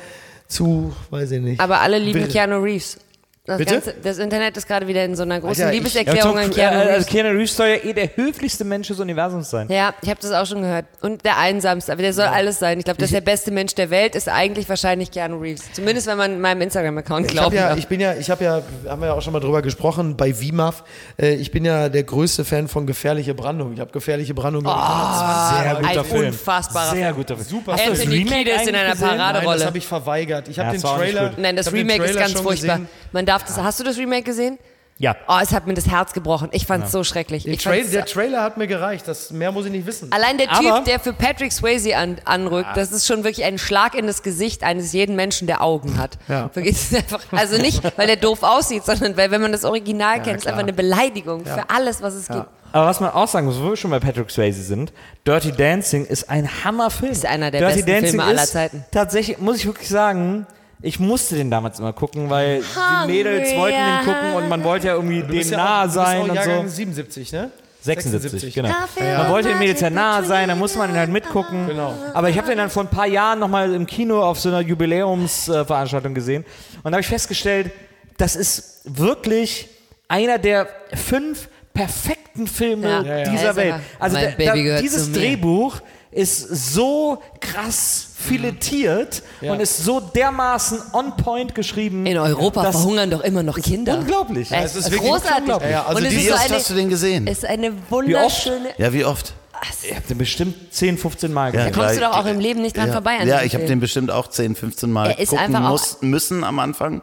[SPEAKER 1] zu, weiß ich nicht.
[SPEAKER 2] Aber alle lieben. Keanu Reeves. Das,
[SPEAKER 1] Bitte?
[SPEAKER 2] ganze, das Internet ist gerade wieder in so einer großen
[SPEAKER 1] Alter, ich-
[SPEAKER 2] Liebeserklärung
[SPEAKER 4] Ja,
[SPEAKER 2] an Keanu
[SPEAKER 4] äh,
[SPEAKER 2] Reeves.
[SPEAKER 4] also Keanu Reeves soll ja eh der höflichste Mensch des Universums sein.
[SPEAKER 2] Ja, ich habe das auch schon gehört. Und der einsamste, aber der soll alles sein. Ich glaube, das ist der beste Mensch der Welt, ist eigentlich wahrscheinlich Keanu Reeves. Zumindest wenn man meinem Instagram-Account
[SPEAKER 1] Ich, hab
[SPEAKER 2] glauben
[SPEAKER 1] ja, ich bin ja, ich habe ja, haben wir ja auch schon mal drüber gesprochen, bei VMAF, äh, ich bin ja der größte Fan von Gefährliche Brandung. Ich habe Gefährliche Brandung glaub ich,
[SPEAKER 4] Sehr
[SPEAKER 2] ein
[SPEAKER 4] guter Film.
[SPEAKER 2] unfassbarer
[SPEAKER 4] Sehr guter Film.
[SPEAKER 1] Super
[SPEAKER 4] Hast du das
[SPEAKER 2] Anthony
[SPEAKER 4] Remake
[SPEAKER 2] Kiedis in einer
[SPEAKER 4] gesehen?
[SPEAKER 2] Parade-
[SPEAKER 1] Nein, das habe ich verweigert. Ich habe
[SPEAKER 4] Ja,
[SPEAKER 1] den Trailer.
[SPEAKER 2] Nein, das
[SPEAKER 1] ich
[SPEAKER 2] Remake ist ganz furchtbar. Man darf das. Hast du das Remake gesehen?
[SPEAKER 4] Ja.
[SPEAKER 2] Oh, es hat mir das Herz gebrochen. Ich fand es so schrecklich.
[SPEAKER 1] Der,
[SPEAKER 2] Ich
[SPEAKER 1] Trail,
[SPEAKER 2] fand's-
[SPEAKER 1] der Trailer hat mir gereicht. Das mehr muss ich nicht wissen.
[SPEAKER 2] Allein der
[SPEAKER 4] Aber-
[SPEAKER 2] Typ, der für Patrick Swayze an, anrückt, das ist schon wirklich ein Schlag in das Gesicht eines jeden Menschen, der Augen hat.
[SPEAKER 1] Ja.
[SPEAKER 2] Wirklich, das ist einfach, also nicht, weil der doof aussieht, sondern weil, wenn man das Original kennt, ist einfach eine Beleidigung für alles, was es gibt.
[SPEAKER 4] Aber was man auch sagen muss, wo wir schon bei Patrick Swayze sind, Dirty Dancing ist ein Hammerfilm.
[SPEAKER 2] Ist einer der
[SPEAKER 4] Dirty
[SPEAKER 2] besten
[SPEAKER 4] Dancing
[SPEAKER 2] Filme aller
[SPEAKER 4] ist
[SPEAKER 2] Zeiten.
[SPEAKER 4] Tatsächlich, muss ich wirklich sagen, ich musste den damals immer gucken, weil die Mädels wollten den gucken und man wollte ja irgendwie dem
[SPEAKER 1] ja
[SPEAKER 4] nahe
[SPEAKER 1] auch, du
[SPEAKER 4] sein
[SPEAKER 1] bist auch
[SPEAKER 4] und so.
[SPEAKER 1] 77, ne?
[SPEAKER 4] 76, genau.
[SPEAKER 5] Ja.
[SPEAKER 4] Man wollte den Mädels ja nahe sein, da musste man den halt mitgucken.
[SPEAKER 1] Genau.
[SPEAKER 4] Aber ich habe den dann vor ein paar Jahren nochmal im Kino auf so einer Jubiläumsveranstaltung gesehen und da habe ich festgestellt, das ist wirklich einer der fünf perfekten Filme
[SPEAKER 2] Ja. Ja, ja.
[SPEAKER 4] dieser
[SPEAKER 2] Er ist
[SPEAKER 4] Welt. Also da, dieses. Drehbuch ist so krass filetiert und ist so dermaßen on point geschrieben.
[SPEAKER 2] In Europa verhungern doch immer noch Kinder.
[SPEAKER 4] Unglaublich.
[SPEAKER 2] Es
[SPEAKER 1] es ist
[SPEAKER 2] ist
[SPEAKER 1] wirklich
[SPEAKER 2] großartig.
[SPEAKER 1] unglaublich. Ja, also
[SPEAKER 2] und es ist
[SPEAKER 3] Wie
[SPEAKER 2] so
[SPEAKER 3] oft
[SPEAKER 2] eine,
[SPEAKER 3] hast du den gesehen?
[SPEAKER 2] ist eine wunderschöne.
[SPEAKER 3] Ja, wie oft?
[SPEAKER 4] Ich habe den bestimmt 10, 15 Mal
[SPEAKER 3] Ja,
[SPEAKER 4] gesehen.
[SPEAKER 2] Da kommst du doch auch im Leben nicht dran
[SPEAKER 3] ja.
[SPEAKER 2] vorbei. an
[SPEAKER 3] Ja, ich habe den bestimmt auch 10, 15 Mal
[SPEAKER 2] Er ist
[SPEAKER 3] gucken
[SPEAKER 2] einfach auch-
[SPEAKER 3] muss, müssen am Anfang,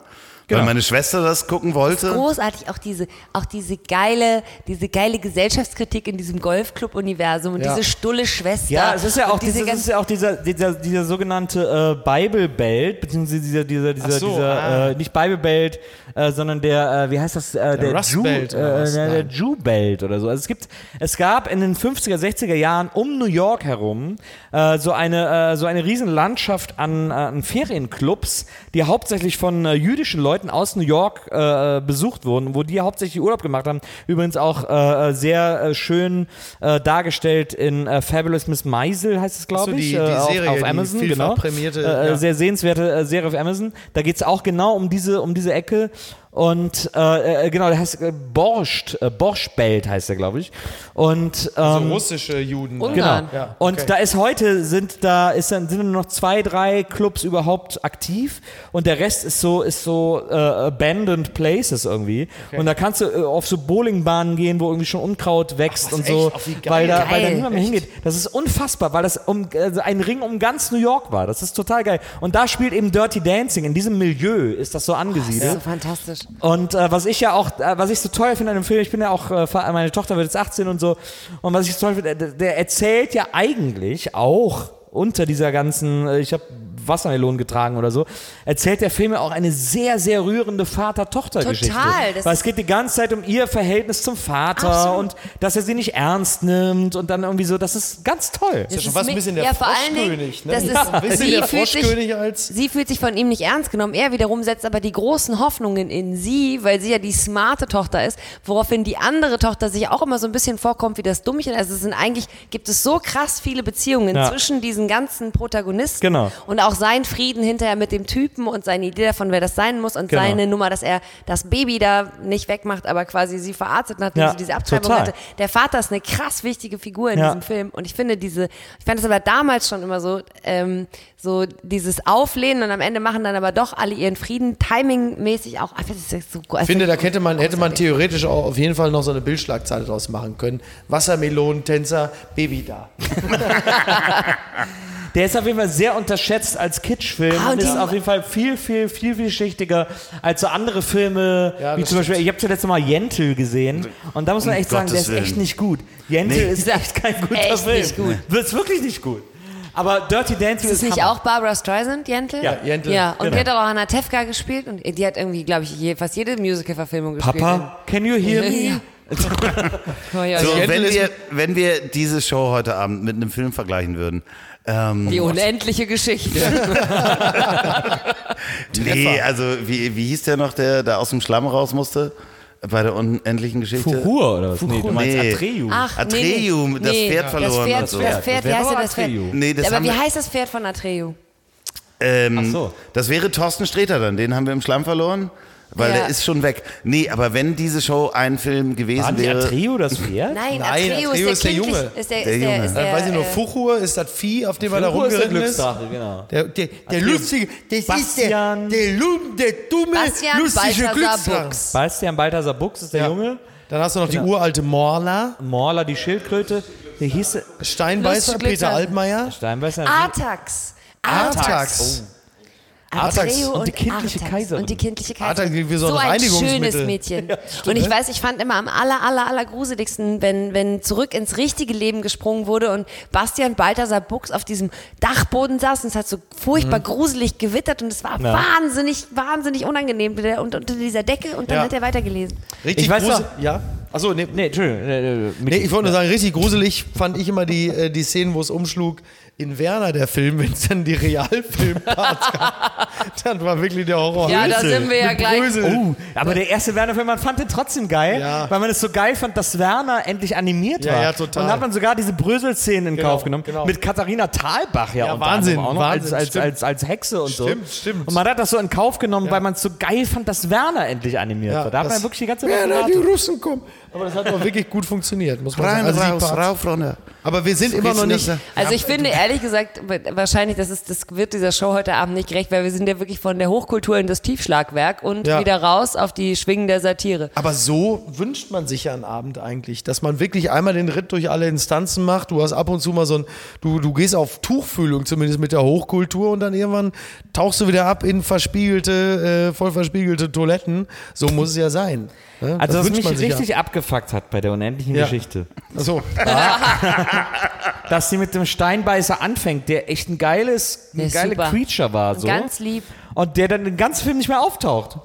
[SPEAKER 4] Genau.
[SPEAKER 3] weil meine Schwester das gucken wollte.
[SPEAKER 2] großartig auch diese auch diese geile diese geile Gesellschaftskritik in diesem Golfclub-Universum und
[SPEAKER 1] Ja.
[SPEAKER 2] diese stulle Schwester.
[SPEAKER 4] Ja, es ist ja auch,
[SPEAKER 2] diese
[SPEAKER 4] diese, es ist ja auch dieser, dieser, dieser sogenannte äh, Bible Belt, beziehungsweise dieser, dieser, dieser,
[SPEAKER 1] so,
[SPEAKER 4] dieser
[SPEAKER 1] ah.
[SPEAKER 4] äh, nicht Bible Belt, äh, sondern der, äh, wie heißt das, äh, der,
[SPEAKER 1] Rust
[SPEAKER 4] Jew,
[SPEAKER 1] Belt oder
[SPEAKER 4] äh,
[SPEAKER 1] was?
[SPEAKER 4] der, der. Jew Belt oder so. Also es gibt, es gab in den 50er, 60er Jahren um New York herum äh, so eine, äh, so eine riesen Landschaft an, äh, an Ferienclubs, die hauptsächlich von äh, jüdischen Leuten Leuten aus New York äh, besucht wurden, wo die hauptsächlich Urlaub gemacht haben. Übrigens auch äh, sehr äh, schön äh, dargestellt in äh, Fabulous Miss Maisel, heißt es, glaube
[SPEAKER 1] so,
[SPEAKER 4] ich,
[SPEAKER 1] die-
[SPEAKER 4] äh,
[SPEAKER 1] die
[SPEAKER 4] auf,
[SPEAKER 1] Serie,
[SPEAKER 4] auf
[SPEAKER 1] die
[SPEAKER 4] Amazon, genau.
[SPEAKER 1] prämierte,
[SPEAKER 4] äh,
[SPEAKER 1] ja.
[SPEAKER 4] Sehr sehenswerte äh, Serie auf Amazon. Da geht es auch genau um diese, um diese Ecke. Und äh, äh, genau, der heißt äh, Borscht, äh, Borschbelt heißt er, glaube ich. Und ähm,
[SPEAKER 1] Also russische Juden.
[SPEAKER 2] Ungarn.
[SPEAKER 4] Genau.
[SPEAKER 1] Ja,
[SPEAKER 4] Und
[SPEAKER 1] okay.
[SPEAKER 4] da ist heute sind da ist dann sind nur noch zwei drei Clubs überhaupt aktiv und der Rest ist so ist so äh, abandoned places irgendwie und da kannst du äh, auf so Bowlingbahnen gehen, wo irgendwie schon Unkraut wächst und so,
[SPEAKER 1] echt? Ach, geil.
[SPEAKER 4] weil da weil da niemand mehr hingeht. Das ist unfassbar, weil das um also ein Ring um ganz New York war. Das ist total geil. Und da spielt eben Dirty Dancing in diesem Milieu ist das so angesiedelt.
[SPEAKER 2] So fantastisch.
[SPEAKER 4] Und äh, was ich ja auch, äh, was ich so toll finde an dem Film, ich bin ja auch, äh, meine Tochter wird jetzt 18 und so, und was ich so toll finde, der, der erzählt ja eigentlich auch unter dieser ganzen, äh, ich habe Wassermelonen getragen oder so, erzählt der Film ja auch eine sehr, sehr rührende Vater-Tochter-Geschichte.
[SPEAKER 2] Total, das
[SPEAKER 4] Weil es geht die ganze Zeit um ihr Verhältnis zum Vater
[SPEAKER 2] Absolut.
[SPEAKER 4] und dass er sie nicht ernst nimmt und dann irgendwie so, das ist ganz toll.
[SPEAKER 1] ist ja schon fast ein bisschen der
[SPEAKER 2] ja,
[SPEAKER 1] Froschkönig. Ne?
[SPEAKER 2] das ist-
[SPEAKER 1] ein bisschen
[SPEAKER 2] sie
[SPEAKER 1] der
[SPEAKER 2] fühlt sich-
[SPEAKER 1] Froschkönig als.
[SPEAKER 2] Sie fühlt sich von ihm nicht ernst genommen. Er wiederum setzt aber die großen Hoffnungen in sie, weil sie ja die smarte Tochter ist, woraufhin die andere Tochter sich auch immer so ein bisschen vorkommt wie das Dummchen. Also es sind eigentlich, gibt es so krass viele Beziehungen
[SPEAKER 4] Ja.
[SPEAKER 2] zwischen diesen ganzen Protagonisten
[SPEAKER 4] Genau.
[SPEAKER 2] und auch sein Frieden hinterher mit dem Typen und seine Idee davon, wer das sein muss und
[SPEAKER 4] Genau.
[SPEAKER 2] seine Nummer, dass er das Baby da nicht wegmacht, aber quasi sie verarztet, nachdem
[SPEAKER 4] Ja,
[SPEAKER 2] sie diese Abtreibung
[SPEAKER 4] total.
[SPEAKER 2] hatte. Der Vater ist eine krass wichtige Figur in
[SPEAKER 4] Ja.
[SPEAKER 2] diesem Film und ich finde diese, ich fand das aber damals schon immer so, ähm, so dieses Auflehnen und am Ende machen dann aber doch alle ihren Frieden, timingmäßig auch. ist so,
[SPEAKER 1] Ich finde, da hätte man, hätte man theoretisch auch auf jeden Fall noch so eine Bildschlagzeile draus machen können. Wassermelonentänzer, Baby da. [LAUGHS]
[SPEAKER 4] Der ist auf jeden Fall sehr unterschätzt als Kitschfilm
[SPEAKER 2] Ah,
[SPEAKER 4] und ist auf jeden Fall viel, viel, viel vielschichtiger als so andere Filme,
[SPEAKER 1] Ja,
[SPEAKER 4] wie zum Beispiel, ich habe zuletzt mal Jentel gesehen und da muss man
[SPEAKER 3] Um
[SPEAKER 4] echt sagen, der
[SPEAKER 3] Gottes
[SPEAKER 4] ist echt nicht gut. Jentel
[SPEAKER 3] Nee.
[SPEAKER 4] ist echt kein guter
[SPEAKER 2] Echt
[SPEAKER 4] Film.
[SPEAKER 2] nicht gut.
[SPEAKER 4] Wird wirklich nicht gut. Aber Dirty Dancing
[SPEAKER 2] Ist
[SPEAKER 4] ist,
[SPEAKER 2] nicht
[SPEAKER 4] Hammer.
[SPEAKER 2] auch Barbara Streisand, Jentel?
[SPEAKER 4] Ja,
[SPEAKER 1] Jentel.
[SPEAKER 2] Ja, und
[SPEAKER 4] Genau.
[SPEAKER 2] die hat auch Anna Tefka gespielt und die hat irgendwie, glaube ich, je, fast jede Musical-Verfilmung gespielt.
[SPEAKER 4] Papa, can you hear me?
[SPEAKER 2] Ja. [LAUGHS] Oh, ja,
[SPEAKER 3] So, wenn wir, wenn wir diese Show heute Abend mit einem Film vergleichen würden, ähm,
[SPEAKER 2] Die unendliche Geschichte. [LAUGHS]
[SPEAKER 3] nee, also wie, wie hieß der noch, der da aus dem Schlamm raus musste? Bei der unendlichen Geschichte?
[SPEAKER 4] Fuhur oder was? Nee, du meinst
[SPEAKER 3] Nee.
[SPEAKER 4] Atreyu.
[SPEAKER 2] Ach,
[SPEAKER 3] Atreu,
[SPEAKER 2] nee, nee.
[SPEAKER 3] das Pferd
[SPEAKER 2] Das
[SPEAKER 3] verloren
[SPEAKER 2] Pferd,
[SPEAKER 3] und so.
[SPEAKER 2] das Pferd, wie
[SPEAKER 4] Wer
[SPEAKER 2] heißt das Pferd?
[SPEAKER 4] Atreyu?
[SPEAKER 3] Nee, das
[SPEAKER 2] Aber wie heißt das Pferd von Atreu?
[SPEAKER 3] Ähm,
[SPEAKER 4] Ach so.
[SPEAKER 3] Das wäre Thorsten Sträter dann, den haben wir im Schlamm verloren, weil
[SPEAKER 2] Ja.
[SPEAKER 3] der ist schon weg. Nee, aber wenn diese Show ein Film gewesen
[SPEAKER 4] War
[SPEAKER 3] wäre.
[SPEAKER 4] Atreyu das Pferd?
[SPEAKER 2] Nein,
[SPEAKER 1] Nein,
[SPEAKER 2] Atreu,
[SPEAKER 1] Atreu
[SPEAKER 2] ist der,
[SPEAKER 1] ist der Junge.
[SPEAKER 2] Ist der,
[SPEAKER 3] Der
[SPEAKER 2] ist der,
[SPEAKER 3] Junge.
[SPEAKER 2] ist
[SPEAKER 1] Dann
[SPEAKER 2] der,
[SPEAKER 1] weiß ich nur,
[SPEAKER 2] äh,
[SPEAKER 1] Fuchur ist das Vieh, auf dem er da
[SPEAKER 4] Fuchur ist der
[SPEAKER 1] rumgeritten ist.
[SPEAKER 4] Genau.
[SPEAKER 1] Der, der, der lustige, das
[SPEAKER 4] Bastian.
[SPEAKER 1] ist der, der, Lu- der dumme,
[SPEAKER 2] Bastian
[SPEAKER 1] lustige
[SPEAKER 2] Balthasar
[SPEAKER 1] Glücksdrache.
[SPEAKER 2] Buchs.
[SPEAKER 4] Bastian Balthasar Buchs ist der
[SPEAKER 1] Ja.
[SPEAKER 4] Junge.
[SPEAKER 1] Dann hast du noch die uralte Morla,
[SPEAKER 4] Morla, die Schildkröte. Der hieß
[SPEAKER 1] Steinbeißer, Peter. Altmaier,
[SPEAKER 4] Steinbeißer.
[SPEAKER 2] Artax.
[SPEAKER 1] Artax.
[SPEAKER 2] Artax
[SPEAKER 4] Und die kindliche
[SPEAKER 2] Artax.
[SPEAKER 4] Kaiserin.
[SPEAKER 2] Und die kindliche Kaiserin.
[SPEAKER 1] Artax wie so ein
[SPEAKER 2] ein
[SPEAKER 1] Reinigungsmittel.
[SPEAKER 2] schönes Mädchen. und ich weiß, ich fand immer am aller, aller, aller gruseligsten, wenn, wenn zurück ins richtige Leben gesprungen wurde und Bastian Balthasar Buchs auf diesem Dachboden saß und es hat so furchtbar gruselig gewittert und es war
[SPEAKER 4] Mhm. Ja.
[SPEAKER 2] wahnsinnig, wahnsinnig unangenehm und, unter dieser Decke und dann
[SPEAKER 1] Ja.
[SPEAKER 2] hat er weitergelesen.
[SPEAKER 1] Richtig
[SPEAKER 4] Ich weiß noch-
[SPEAKER 1] Ja. Achso, nee.
[SPEAKER 4] Nee, Entschuldigung. äh, äh,
[SPEAKER 1] Nee, ich wollte nur sagen, richtig gruselig fand ich immer die, äh, die Szenen, wo es umschlug in Werner, der Film, wenn es dann die Realfilmparts gab. [LAUGHS] [LAUGHS] Dann war wirklich der Horror.
[SPEAKER 2] Ja, da sind wir ja gleich.
[SPEAKER 1] Brösel.
[SPEAKER 4] Oh, aber der erste Werner-Film, man fand den trotzdem geil,
[SPEAKER 1] Ja.
[SPEAKER 4] weil man es so geil fand, dass Werner endlich animiert
[SPEAKER 1] Ja,
[SPEAKER 4] war.
[SPEAKER 1] ja, total.
[SPEAKER 4] Und da hat man sogar diese Brösel-Szenen in
[SPEAKER 1] Genau,
[SPEAKER 4] Kauf genommen.
[SPEAKER 1] genau.
[SPEAKER 4] Mit Katharina Thalbach ja,
[SPEAKER 1] Ja,
[SPEAKER 4] unter
[SPEAKER 1] Wahnsinn,
[SPEAKER 4] auch noch
[SPEAKER 1] Wahnsinn,
[SPEAKER 4] als, als,
[SPEAKER 1] stimmt.
[SPEAKER 4] als, als Hexe und
[SPEAKER 1] Stimmt,
[SPEAKER 4] so.
[SPEAKER 1] stimmt.
[SPEAKER 4] Und man hat das so in Kauf genommen, weil man es so geil fand, dass Werner endlich animiert
[SPEAKER 1] Ja,
[SPEAKER 4] wird. Da hat man
[SPEAKER 1] das-
[SPEAKER 4] ja wirklich die ganze Zeit
[SPEAKER 1] Werner, die. Russen kommen. Aber das hat auch wirklich gut funktioniert, muss man
[SPEAKER 3] Rein,
[SPEAKER 1] sagen. Also
[SPEAKER 3] raus, rauf, runter.
[SPEAKER 1] Aber wir sind immer noch nicht.
[SPEAKER 2] Also ich finde ehrlich gesagt, wahrscheinlich, das, ist, das wird dieser Show heute Abend nicht gerecht, weil wir sind ja wirklich von der Hochkultur in das Tiefschlagwerk und
[SPEAKER 1] Ja.
[SPEAKER 2] wieder raus auf die Schwingen der Satire.
[SPEAKER 1] Aber so wünscht man sich ja einen Abend eigentlich, dass man wirklich einmal den Ritt durch alle Instanzen macht. Du hast ab und zu mal so ein, du, du gehst auf Tuchfühlung zumindest mit der Hochkultur und dann irgendwann tauchst du wieder ab in verspiegelte, äh, voll verspiegelte Toiletten. So muss es ja sein. Ne?
[SPEAKER 4] Also
[SPEAKER 1] Das
[SPEAKER 4] was
[SPEAKER 1] wünscht
[SPEAKER 4] mich richtig abgefuckt hat bei der unendlichen
[SPEAKER 1] Ja.
[SPEAKER 4] Geschichte,
[SPEAKER 1] Ja. Achso. [LAUGHS]
[SPEAKER 4] dass sie mit dem Steinbeißer anfängt, der echt ein geiles,
[SPEAKER 2] Der
[SPEAKER 4] ein
[SPEAKER 2] ist
[SPEAKER 4] geiler. Creature war. So.
[SPEAKER 2] Ganz lieb.
[SPEAKER 4] und der dann den ganzen Film nicht mehr auftaucht.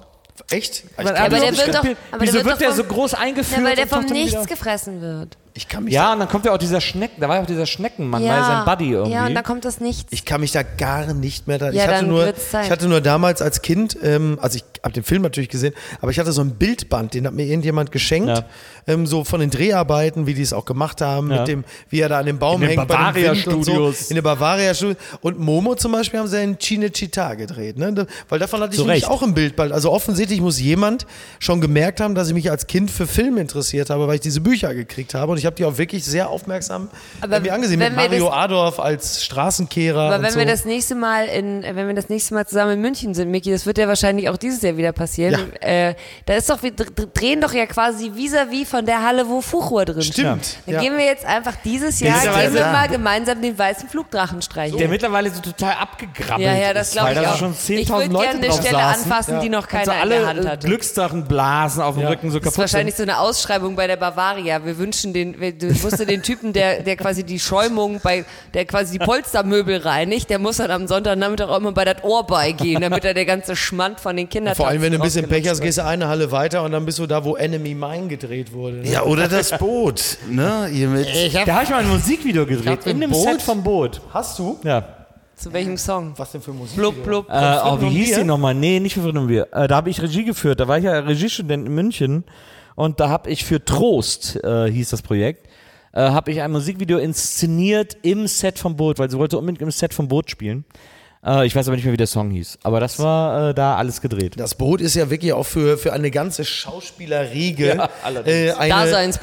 [SPEAKER 1] Echt?
[SPEAKER 2] Aber
[SPEAKER 4] hat
[SPEAKER 2] der wird doch- aber der
[SPEAKER 4] Wieso
[SPEAKER 2] wird
[SPEAKER 4] wird
[SPEAKER 2] doch
[SPEAKER 4] der
[SPEAKER 2] vom-
[SPEAKER 4] so groß eingeführt?
[SPEAKER 2] Ja, weil der
[SPEAKER 4] und
[SPEAKER 2] vom Nichts
[SPEAKER 4] wieder-
[SPEAKER 2] gefressen wird.
[SPEAKER 1] Ich kann mich
[SPEAKER 4] Ja, und dann kommt ja auch dieser Schnecken, da war ja auch dieser Schneckenmann, war ja sein Buddy irgendwie.
[SPEAKER 2] Ja, und da kommt das nichts.
[SPEAKER 1] Ich kann mich da gar nicht mehr da.
[SPEAKER 2] Ja,
[SPEAKER 1] ich, hatte
[SPEAKER 2] dann
[SPEAKER 1] nur, ich hatte nur damals als Kind, ähm, also ich habe den Film natürlich gesehen, aber ich hatte so ein Bildband, den hat mir irgendjemand geschenkt,
[SPEAKER 4] Ja.
[SPEAKER 1] ähm, so von den Dreharbeiten, wie die es auch gemacht haben,
[SPEAKER 4] Ja.
[SPEAKER 1] mit dem, wie er da an dem Baum
[SPEAKER 4] In den
[SPEAKER 1] hängt bei dem Wind und so.
[SPEAKER 4] Bavaria-Studios.
[SPEAKER 1] In der Bavaria Studios. Und Momo zum Beispiel haben sie in Cinecittà gedreht, ne? Weil davon hatte ich
[SPEAKER 4] Zu
[SPEAKER 1] nämlich auch ein Bildband. Also offensichtlich muss jemand schon gemerkt haben, dass ich mich als Kind für Film interessiert habe, weil ich diese Bücher gekriegt habe. Und ich habe die auch wirklich sehr aufmerksam
[SPEAKER 2] Aber
[SPEAKER 1] mir angesehen.
[SPEAKER 2] wenn
[SPEAKER 1] Mit
[SPEAKER 2] wir
[SPEAKER 1] Mario
[SPEAKER 2] das-
[SPEAKER 1] Adorf als Straßenkehrer.
[SPEAKER 2] Aber
[SPEAKER 1] und
[SPEAKER 2] wenn
[SPEAKER 1] so.
[SPEAKER 2] wir das nächste Mal in, wenn wir das nächste Mal zusammen in München sind, Miki, das wird ja wahrscheinlich auch dieses Jahr wieder passieren. Äh, da ist doch, wir dr- drehen doch ja quasi vis-à-vis von der Halle, wo Fuchur drin steht.
[SPEAKER 1] Stimmt.
[SPEAKER 2] Dann
[SPEAKER 1] Ja.
[SPEAKER 2] gehen wir jetzt einfach dieses Jahr, gehen wir mal gemeinsam den weißen Flugdrachen streichen.
[SPEAKER 4] der mittlerweile so total abgegrabbelt
[SPEAKER 2] ja, ja, das
[SPEAKER 4] ist,
[SPEAKER 2] glaube
[SPEAKER 4] weil
[SPEAKER 2] ich
[SPEAKER 4] da
[SPEAKER 2] auch.
[SPEAKER 4] schon
[SPEAKER 2] ich
[SPEAKER 4] 10.000
[SPEAKER 2] würde
[SPEAKER 4] Leute
[SPEAKER 2] gerne eine
[SPEAKER 4] drauf
[SPEAKER 2] Stelle
[SPEAKER 4] saßen.
[SPEAKER 2] anfassen, die noch keiner
[SPEAKER 4] Also
[SPEAKER 2] in der
[SPEAKER 4] alle
[SPEAKER 2] Hand hatte.
[SPEAKER 4] Glücksdrachenblasen auf dem Rücken so
[SPEAKER 2] Das ist
[SPEAKER 4] kaputt
[SPEAKER 2] wahrscheinlich
[SPEAKER 4] sind.
[SPEAKER 2] so eine Ausschreibung bei der Bavaria. Wir wünschen den, wir- du musst dir den Typen, der, der quasi die Schäumung bei, der quasi die Polstermöbel reinigt, der muss dann am Sonntagnachmittag auch immer bei das Ohr beigehen, damit er der ganze Schmand von den Kindern
[SPEAKER 1] Vor allem, wenn du ein bisschen Pech hast, gehst du eine Halle weiter und dann bist du da, wo Enemy Mine gedreht wurde. ne?
[SPEAKER 3] Ja, oder das Boot. Ne? Hier mit
[SPEAKER 4] Da habe ich mal ein Musikvideo gedreht,
[SPEAKER 1] hab
[SPEAKER 4] in
[SPEAKER 1] ein
[SPEAKER 4] dem
[SPEAKER 1] Boot.
[SPEAKER 4] Set vom Boot.
[SPEAKER 1] Hast du?
[SPEAKER 4] Ja.
[SPEAKER 2] Zu welchem Song?
[SPEAKER 1] Was denn für Musik?
[SPEAKER 2] Blub, blub.
[SPEAKER 4] Äh, oh, wie hieß die nochmal? Nee, nicht für Frieden und Bier. Äh, da habe ich Regie geführt. Da war ich ja Regiestudent in München. Und da habe ich für Trost, äh, hieß das Projekt, äh, habe ich ein Musikvideo inszeniert im Set vom Boot, weil sie wollte unbedingt im Set vom Boot spielen. Äh, ich weiß aber nicht mehr, wie der Song hieß. Aber das war äh, da alles gedreht.
[SPEAKER 1] Das Boot ist ja wirklich auch für, für eine ganze Schauspielerriege [LAUGHS]
[SPEAKER 4] Ja,
[SPEAKER 1] äh, eine,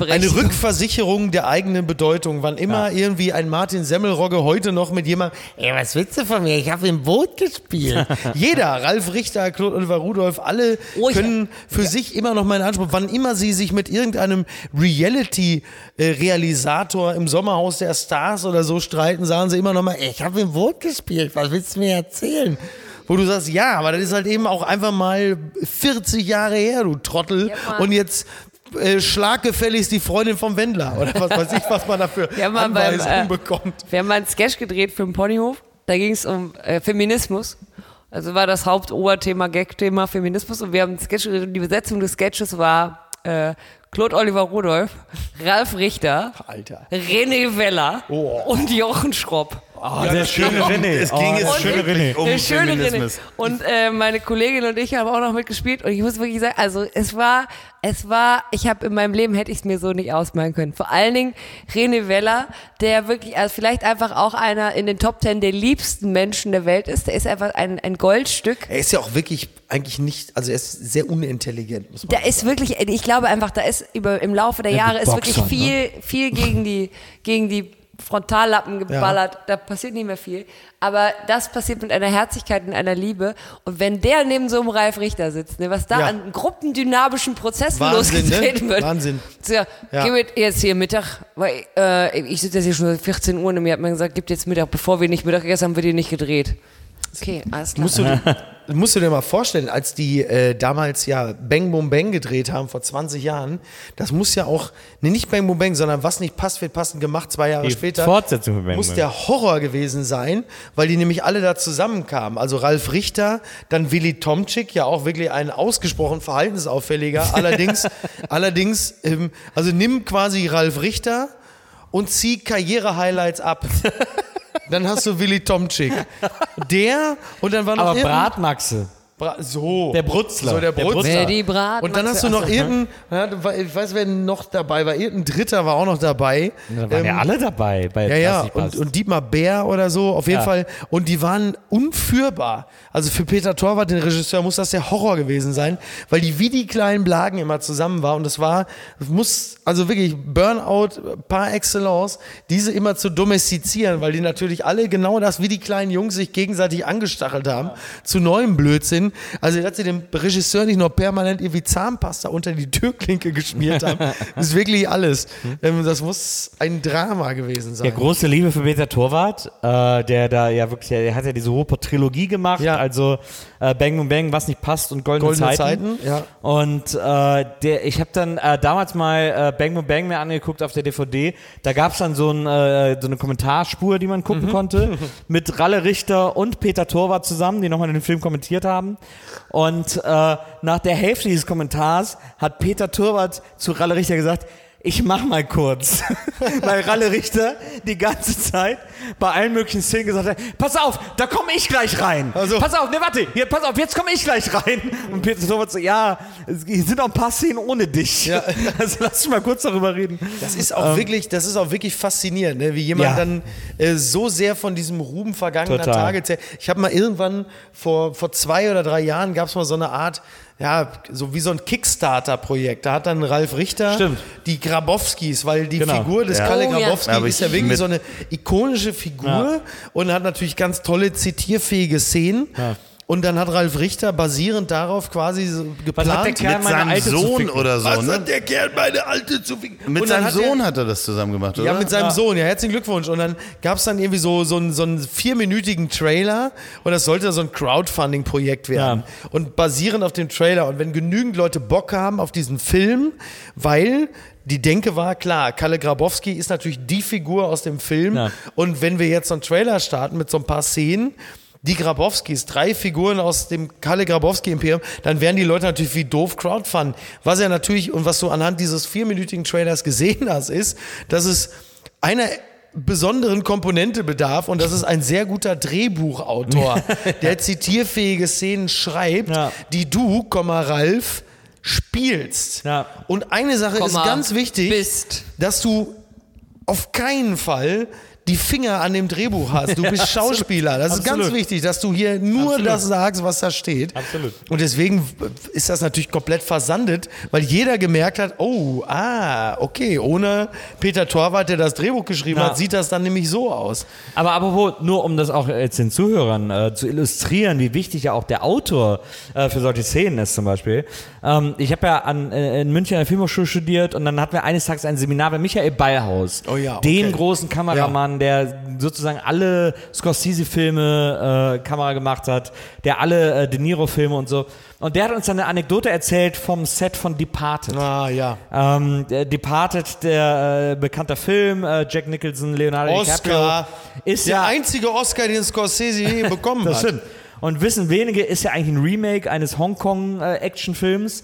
[SPEAKER 1] eine Rückversicherung der eigenen Bedeutung. Wann immer irgendwie ein Martin Semmelrogge heute noch mit jemandem, ey, was willst du von mir? Ich habe im Boot gespielt. [LAUGHS] Jeder, Ralf Richter, Claude Oliver Rudolph, alle
[SPEAKER 2] Oh,
[SPEAKER 1] können für sich immer noch meinen Anspruch, wann immer sie sich mit irgendeinem Reality-Realisator im Sommerhaus der Stars oder so streiten, sagen sie immer noch mal, ey, ich habe im Boot gespielt, was willst du mir erzählen? Wo du sagst, ja, aber das ist halt eben auch einfach mal 40 Jahre her, du Trottel.
[SPEAKER 2] Ja,
[SPEAKER 1] und jetzt äh, schlag gefälligst die Freundin vom Wendler. Oder was weiß ich, was man dafür
[SPEAKER 2] Ja, beim,
[SPEAKER 1] Anweisungen
[SPEAKER 2] äh,
[SPEAKER 1] bekommt.
[SPEAKER 2] Wir haben mal einen Sketch gedreht für den Ponyhof. Da ging es um äh, Feminismus. Also war das Hauptoberthema, Gag-Thema Feminismus. Und wir haben einen Sketch gedreht und die Besetzung des Sketches war äh, Claude Oliver Rudolph, Ralf Richter,
[SPEAKER 1] Alter.
[SPEAKER 2] René Weller und Jochen Schropp.
[SPEAKER 4] Oh, der schöne René.
[SPEAKER 3] Es ging jetzt
[SPEAKER 2] Und
[SPEAKER 3] schön wirklich um
[SPEAKER 2] der schöne René. Und äh, meine Kollegin und ich haben auch noch mitgespielt und ich muss wirklich sagen, also es war, es war, ich habe in meinem Leben hätte ich es mir so nicht ausmalen können. Vor allen Dingen René Weller, der wirklich, also vielleicht einfach auch einer in den Top Ten der liebsten Menschen der Welt ist. Der ist einfach ein, ein Goldstück.
[SPEAKER 1] Er ist ja auch wirklich eigentlich nicht, also er ist sehr unintelligent, muss man
[SPEAKER 2] Da ist wirklich, ich glaube einfach, da ist über im Laufe der Jahre ist wirklich viel, viel gegen die, gegen die Frontallappen geballert. Da passiert nicht mehr viel. Aber das passiert mit einer Herzlichkeit und einer Liebe. Und wenn der neben so einem Ralf Richter sitzt, ne, was da
[SPEAKER 1] Ja.
[SPEAKER 2] an gruppendynamischen Prozessen
[SPEAKER 1] Wahnsinn, ne?
[SPEAKER 2] losgetreten wird.
[SPEAKER 1] Wahnsinn.
[SPEAKER 2] So, ja,
[SPEAKER 1] Ja.
[SPEAKER 2] gib it jetzt hier Mittag, weil äh, ich sitze jetzt hier schon seit 14 Uhr und mir hat man gesagt, gibt jetzt Mittag, bevor wir nicht Mittag gegessen haben, wird die nicht gedreht. Okay, alles klar.
[SPEAKER 1] Musst du, [LAUGHS] musst du dir mal vorstellen, als die äh, damals ja Bang Boom Bang gedreht haben vor 20 Jahren, das muss ja auch, nee, nicht Bang Boom Bang, sondern was nicht passt, wird passend gemacht, zwei Jahre
[SPEAKER 4] Die
[SPEAKER 1] später.
[SPEAKER 4] Fortsetzung von Bang
[SPEAKER 1] muss der Horror gewesen sein, weil die nämlich alle da zusammenkamen. Also Ralf Richter, dann Willy Tomczyk, ja auch wirklich ein ausgesprochen verhaltensauffälliger. [LAUGHS] Allerdings, allerdings, ähm, also nimm quasi Ralf Richter und zieh Karriere-Highlights ab. [LAUGHS] Dann hast du Willy Tomczyk. Der und dann war noch
[SPEAKER 4] Aber Bratmaxe.
[SPEAKER 1] Bra so.
[SPEAKER 4] Der Brutzler.
[SPEAKER 1] So, der
[SPEAKER 4] Der
[SPEAKER 1] Brutzler.
[SPEAKER 2] Die Bratmaxe-
[SPEAKER 1] Und dann hast du noch
[SPEAKER 2] Achso.
[SPEAKER 1] irgendeinen, ja, ich weiß, wer noch dabei war, irgendein Dritter war auch noch dabei.
[SPEAKER 4] Da waren ja alle dabei bei
[SPEAKER 1] Ähm, Ja, ja, und, und Dietmar Bär oder so, auf jeden
[SPEAKER 4] Ja.
[SPEAKER 1] Fall. Und die waren unführbar. Also für Peter Torwart, den Regisseur, muss das der Horror gewesen sein, weil die wie die kleinen Blagen immer zusammen war. Und das war, das muss, also wirklich Burnout par excellence, diese immer zu domestizieren, weil die natürlich alle genau das, wie die kleinen Jungs sich gegenseitig angestachelt haben, zu neuem Blödsinn. Also, dass sie dem Regisseur nicht noch permanent irgendwie Zahnpasta unter die Türklinke geschmiert haben, [LAUGHS] ist wirklich alles. Ähm, Das muss ein Drama gewesen sein.
[SPEAKER 4] Ja, große Liebe für Peter Torwart, äh, der da ja wirklich, der hat ja diese Ruhrpott-Trilogie gemacht,
[SPEAKER 1] Ja.
[SPEAKER 4] also äh, Bang Boom Bang, was nicht passt und Goldene,
[SPEAKER 1] Goldene
[SPEAKER 4] Zeiten.
[SPEAKER 1] Zeiten, ja.
[SPEAKER 4] Und äh, der, ich habe dann äh, damals mal äh, Bang Boom Bang mir angeguckt auf der DVD. Da gab es dann so, ein, äh, so eine Kommentarspur, die man
[SPEAKER 1] Mhm.
[SPEAKER 4] gucken konnte, [LAUGHS] mit Ralle Richter und Peter Torwart zusammen, die nochmal den Film kommentiert haben. Und äh, nach der Hälfte dieses Kommentars hat Peter Torwart zu Ralle Richter gesagt, ich mach mal kurz. [LAUGHS] Weil Ralle Richter die ganze Zeit bei allen möglichen Szenen gesagt hat, pass auf, da komme ich gleich rein.
[SPEAKER 1] Also-
[SPEAKER 4] pass auf, ne, warte, hier, pass auf, jetzt komme ich gleich rein. Und Peter Torwart so, ja, es sind auch ein paar Szenen ohne dich.
[SPEAKER 1] Ja. [LAUGHS]
[SPEAKER 4] Also lass uns mal kurz darüber reden.
[SPEAKER 1] Das ist auch wirklich, das ist auch wirklich faszinierend, ne? wie jemand
[SPEAKER 4] Ja.
[SPEAKER 1] dann äh, so sehr von diesem Ruhm vergangener
[SPEAKER 4] Total.
[SPEAKER 1] Tage erzählt. Ich habe mal irgendwann vor, vor zwei oder drei Jahren gab es mal so eine Art, ja, so wie so ein Kickstarter-Projekt. Da hat dann Ralf Richter
[SPEAKER 4] Stimmt.
[SPEAKER 1] die Grabowskis, weil die
[SPEAKER 4] Genau.
[SPEAKER 1] Figur des
[SPEAKER 3] Ja.
[SPEAKER 1] Kalle
[SPEAKER 2] Oh, ja.
[SPEAKER 1] Grabowski
[SPEAKER 3] Aber
[SPEAKER 1] ist ja wirklich so eine ikonische Figur
[SPEAKER 4] Ja.
[SPEAKER 1] und hat natürlich ganz tolle zitierfähige Szenen.
[SPEAKER 4] Ja.
[SPEAKER 1] Und dann hat Ralf Richter basierend darauf quasi so
[SPEAKER 4] Was hat der
[SPEAKER 1] geplant.
[SPEAKER 4] Kerl
[SPEAKER 3] Mit
[SPEAKER 4] meine
[SPEAKER 3] seinem Sohn oder so,
[SPEAKER 1] Was
[SPEAKER 3] ne?
[SPEAKER 1] hat der Kerl meine Alte zu ficken?
[SPEAKER 3] Mit seinem
[SPEAKER 1] hat der-
[SPEAKER 3] Sohn hat er das zusammen gemacht, oder?
[SPEAKER 1] Ja, mit seinem
[SPEAKER 4] Ja.
[SPEAKER 1] Sohn, ja, herzlichen Glückwunsch. Und dann gab es dann irgendwie so, so, einen, so einen vierminütigen Trailer und das sollte so ein Crowdfunding-Projekt werden. Und basierend auf dem Trailer. Und wenn genügend Leute Bock haben auf diesen Film, weil die Denke war, klar, Kalle Grabowski ist natürlich die Figur aus dem Film.
[SPEAKER 4] Ja.
[SPEAKER 1] Und wenn wir jetzt so einen Trailer starten mit so ein paar Szenen, die Grabowskis, drei Figuren aus dem Kalle Grabowski-Imperium, dann werden die Leute natürlich wie doof crowdfunden. Was ja natürlich und was du anhand dieses vierminütigen Trailers gesehen hast, ist, dass es einer besonderen Komponente bedarf und das ist ein sehr guter Drehbuchautor, [LAUGHS] der zitierfähige Szenen schreibt,
[SPEAKER 4] Ja.
[SPEAKER 1] die du, Komma, Ralf, spielst.
[SPEAKER 4] Ja.
[SPEAKER 1] Und eine Sache
[SPEAKER 2] Komma,
[SPEAKER 1] ist ganz wichtig,
[SPEAKER 2] bist.
[SPEAKER 1] dass du auf keinen Fall die Finger an dem Drehbuch hast. Du bist [LAUGHS] Schauspieler. Das ist ganz
[SPEAKER 4] Absolut.
[SPEAKER 1] wichtig, dass du hier nur
[SPEAKER 4] Absolut.
[SPEAKER 1] das sagst, was da steht.
[SPEAKER 4] Absolut.
[SPEAKER 1] Und deswegen ist das natürlich komplett versandet, weil jeder gemerkt hat, oh, ah, okay, ohne Peter Torwart, der das Drehbuch geschrieben
[SPEAKER 4] Ja.
[SPEAKER 1] hat, sieht das dann nämlich so aus.
[SPEAKER 4] Aber apropos, nur um das auch jetzt den Zuhörern äh, zu illustrieren, wie wichtig ja auch der Autor äh, für solche Szenen ist zum Beispiel. Ähm, ich habe ja an, äh, in München an der Filmhochschule studiert und dann hatten wir eines Tages ein Seminar bei Michael Ballhaus,
[SPEAKER 1] Oh ja, okay.
[SPEAKER 4] dem großen Kameramann, der sozusagen alle Scorsese-Filme äh, Kamera gemacht hat, der alle äh, De Niro-Filme und so. Und der hat uns dann eine Anekdote erzählt vom Set von Departed.
[SPEAKER 1] Ah, ja.
[SPEAKER 4] Ähm, Departed, der äh, bekannter Film, äh, Jack Nicholson, Leonardo
[SPEAKER 1] Oscar.
[SPEAKER 4] DiCaprio, ist
[SPEAKER 1] Der
[SPEAKER 4] ja
[SPEAKER 1] einzige Oscar, den Scorsese je bekommen [LAUGHS]
[SPEAKER 4] das
[SPEAKER 1] hat.
[SPEAKER 4] stimmt. Und wissen wenige, ist ja eigentlich ein Remake eines Hongkong-Actionfilms.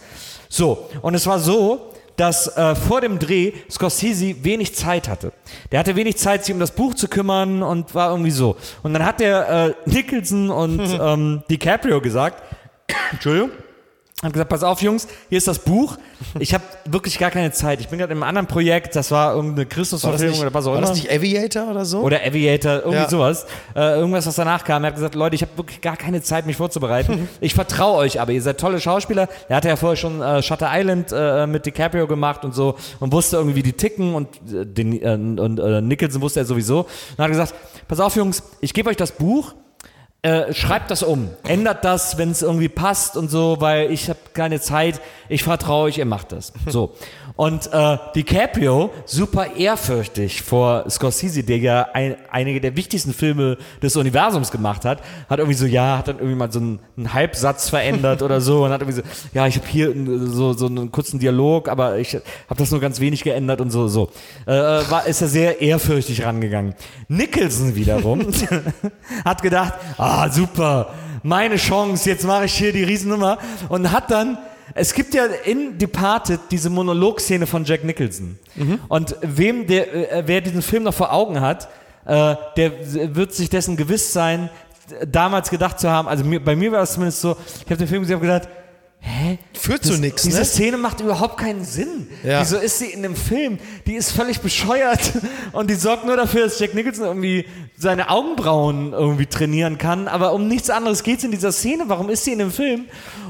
[SPEAKER 4] So, und es war so, dass äh, vor dem Dreh Scorsese wenig Zeit hatte. Der hatte wenig Zeit, sich um das Buch zu kümmern und war irgendwie so. Und dann hat der äh, Nicholson und [LAUGHS] ähm, DiCaprio gesagt, [COUGHS] Entschuldigung, hat gesagt, pass auf Jungs, hier ist das Buch. Ich habe wirklich gar keine Zeit. Ich bin gerade in einem anderen Projekt, das war irgendeine
[SPEAKER 1] War
[SPEAKER 4] Christusverfilmung oder was auch
[SPEAKER 1] war
[SPEAKER 4] immer.
[SPEAKER 1] das nicht Aviator oder so?
[SPEAKER 4] Oder Aviator, irgendwie
[SPEAKER 1] Ja.
[SPEAKER 4] sowas. Äh, irgendwas, was danach kam. Er hat gesagt, Leute, ich habe wirklich gar keine Zeit, mich vorzubereiten. [LAUGHS] ich vertraue euch aber, ihr seid tolle Schauspieler. Er hatte ja vorher schon äh, Shutter Island äh, mit DiCaprio gemacht und so und wusste irgendwie, wie die ticken und, äh, den, äh, und äh, Nicholson wusste er sowieso. Und hat gesagt, pass auf Jungs, ich gebe euch das Buch, äh, schreibt das um, ändert das, wenn es irgendwie passt und so, weil ich habe keine Zeit, ich vertraue euch, ihr macht das. So. Und äh, DiCaprio, super ehrfürchtig vor Scorsese, der ja ein, einige der wichtigsten Filme des Universums gemacht hat, hat irgendwie so, ja, hat dann irgendwie mal so einen, einen Halbsatz verändert oder so und hat irgendwie so, ja, ich habe hier so, so einen kurzen Dialog, aber ich habe das nur ganz wenig geändert und so, so. Äh, war, ist er sehr ehrfürchtig rangegangen. Nicholson wiederum [LAUGHS] hat gedacht, ah, super, meine Chance, jetzt mache ich hier die Riesennummer und hat dann es gibt ja in Departed diese Monologszene von Jack Nicholson. Und wem der, äh, wer diesen Film noch vor Augen hat, äh, der wird sich dessen gewiss sein, damals gedacht zu haben, also bei mir war es zumindest so, ich habe den Film gesehen und gedacht, hä?
[SPEAKER 1] Führt zu
[SPEAKER 4] Das-
[SPEAKER 1] nichts,
[SPEAKER 4] Diese
[SPEAKER 1] ne?
[SPEAKER 4] Szene macht überhaupt keinen Sinn.
[SPEAKER 1] Ja.
[SPEAKER 4] Wieso ist sie in dem Film? Die ist völlig bescheuert [LAUGHS] und die sorgt nur dafür, dass Jack Nicholson irgendwie seine Augenbrauen irgendwie trainieren kann, aber um nichts anderes geht es in dieser Szene. Warum ist sie in dem Film?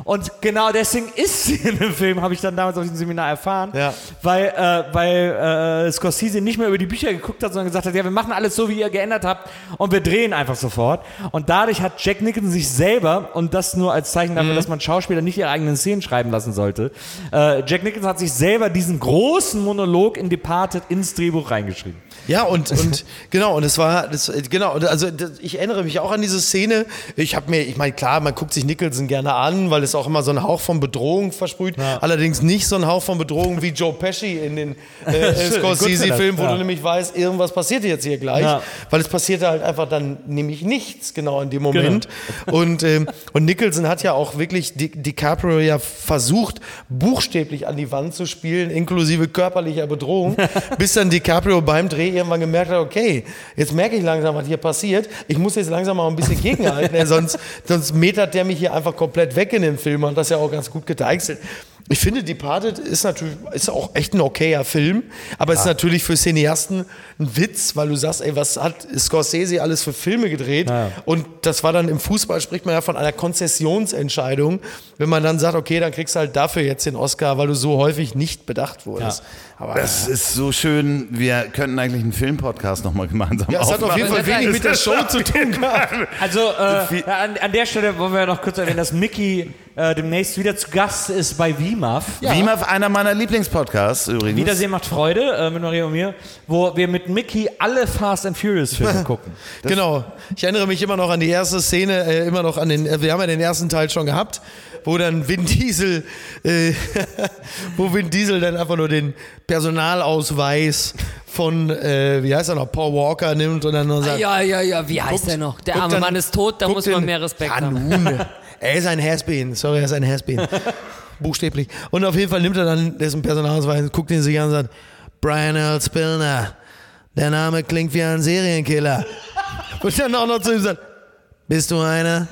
[SPEAKER 4] Und genau deswegen ist sie in dem Film, habe ich dann damals auf diesem Seminar erfahren,
[SPEAKER 1] Ja.
[SPEAKER 4] weil, äh, weil äh, Scorsese nicht mehr über die Bücher geguckt hat, sondern gesagt hat, ja, wir machen alles so, wie ihr geändert habt und wir drehen einfach sofort. Und dadurch hat Jack Nicholson sich selber, und das nur als Zeichen dafür, dass man Schauspieler nicht ihre eigenen Szenen schreiben lassen sollte, äh, Jack Nicholson hat sich selber diesen großen Monolog in Departed ins Drehbuch reingeschrieben.
[SPEAKER 1] Ja, und, und [LAUGHS] genau, und es war, das, genau, also das, ich erinnere mich auch an diese Szene. Ich habe mir, ich meine, klar, man guckt sich Nicholson gerne an, weil es auch immer so einen Hauch von Bedrohung versprüht. Allerdings nicht so einen Hauch von Bedrohung wie Joe Pesci in den äh, [LAUGHS] Scorsese-Filmen, wo
[SPEAKER 4] ja.
[SPEAKER 1] du nämlich weißt, irgendwas passiert jetzt hier gleich.
[SPEAKER 4] Ja.
[SPEAKER 1] Weil es passierte halt einfach dann nämlich nichts genau in dem Moment. Und, ähm, und Nicholson hat ja auch wirklich Di DiCaprio ja versucht, buchstäblich an die Wand zu spielen, inklusive körperlicher Bedrohung, [LAUGHS] bis dann DiCaprio beim Dreh irgendwann gemerkt hat, okay, jetzt merke ich langsam, was hier passiert. Ich muss jetzt langsam mal ein bisschen gegenhalten, sonst, sonst metert der mich hier einfach komplett weg in dem Film. Und das ja auch ganz gut gedeichselt. Ich finde, Departed ist natürlich ist auch echt ein okayer Film, aber es ist natürlich für Cineasten ein Witz, weil du sagst, ey, was hat Scorsese alles für Filme gedreht?
[SPEAKER 4] Ja.
[SPEAKER 1] Und das war dann im Fußball spricht man ja von einer Konzessionsentscheidung, wenn man dann sagt, okay, dann kriegst du halt dafür jetzt den Oscar, weil du so häufig nicht bedacht wurdest. Aber
[SPEAKER 3] Das ist so schön. Wir könnten eigentlich einen Filmpodcast nochmal gemeinsam
[SPEAKER 1] ja, es hat auf jeden Fall wenig mit der Show zu tun gehabt.
[SPEAKER 4] Also äh, an, an der Stelle wollen wir noch kurz erwähnen, dass Mickey äh, demnächst wieder zu Gast ist bei WIMAF.
[SPEAKER 3] Wie immer einer meiner Lieblingspodcasts übrigens.
[SPEAKER 4] Wiedersehen macht Freude äh, mit Maria und mir, wo wir mit Mickey alle Fast and Furious Filme [LAUGHS] gucken.
[SPEAKER 1] Genau. Ich erinnere mich immer noch an die erste Szene, äh, immer noch an den, äh, wir haben ja den ersten Teil schon gehabt, wo dann Vin Diesel, äh, [LAUGHS] wo Vin Diesel dann einfach nur den Personalausweis von, äh, wie heißt er noch, Paul Walker nimmt und dann noch sagt,
[SPEAKER 2] Ja, ja, ja, wie heißt
[SPEAKER 1] Guckt-
[SPEAKER 2] der noch? Der arme
[SPEAKER 1] dann-
[SPEAKER 2] Mann ist tot, da muss man
[SPEAKER 1] den-
[SPEAKER 2] mehr Respekt
[SPEAKER 1] ja,
[SPEAKER 2] haben. [LAUGHS]
[SPEAKER 1] Er ist ein Hasbeen, sorry, er ist ein Hasbeen. [LAUGHS] Buchstäblich. Und auf jeden Fall nimmt er dann dessen Personalausweis, guckt ihn sich an und sagt, Brian Earl Spillner, der Name klingt wie ein Serienkiller. [LAUGHS] Und dann auch noch zu ihm sagt, bist du einer?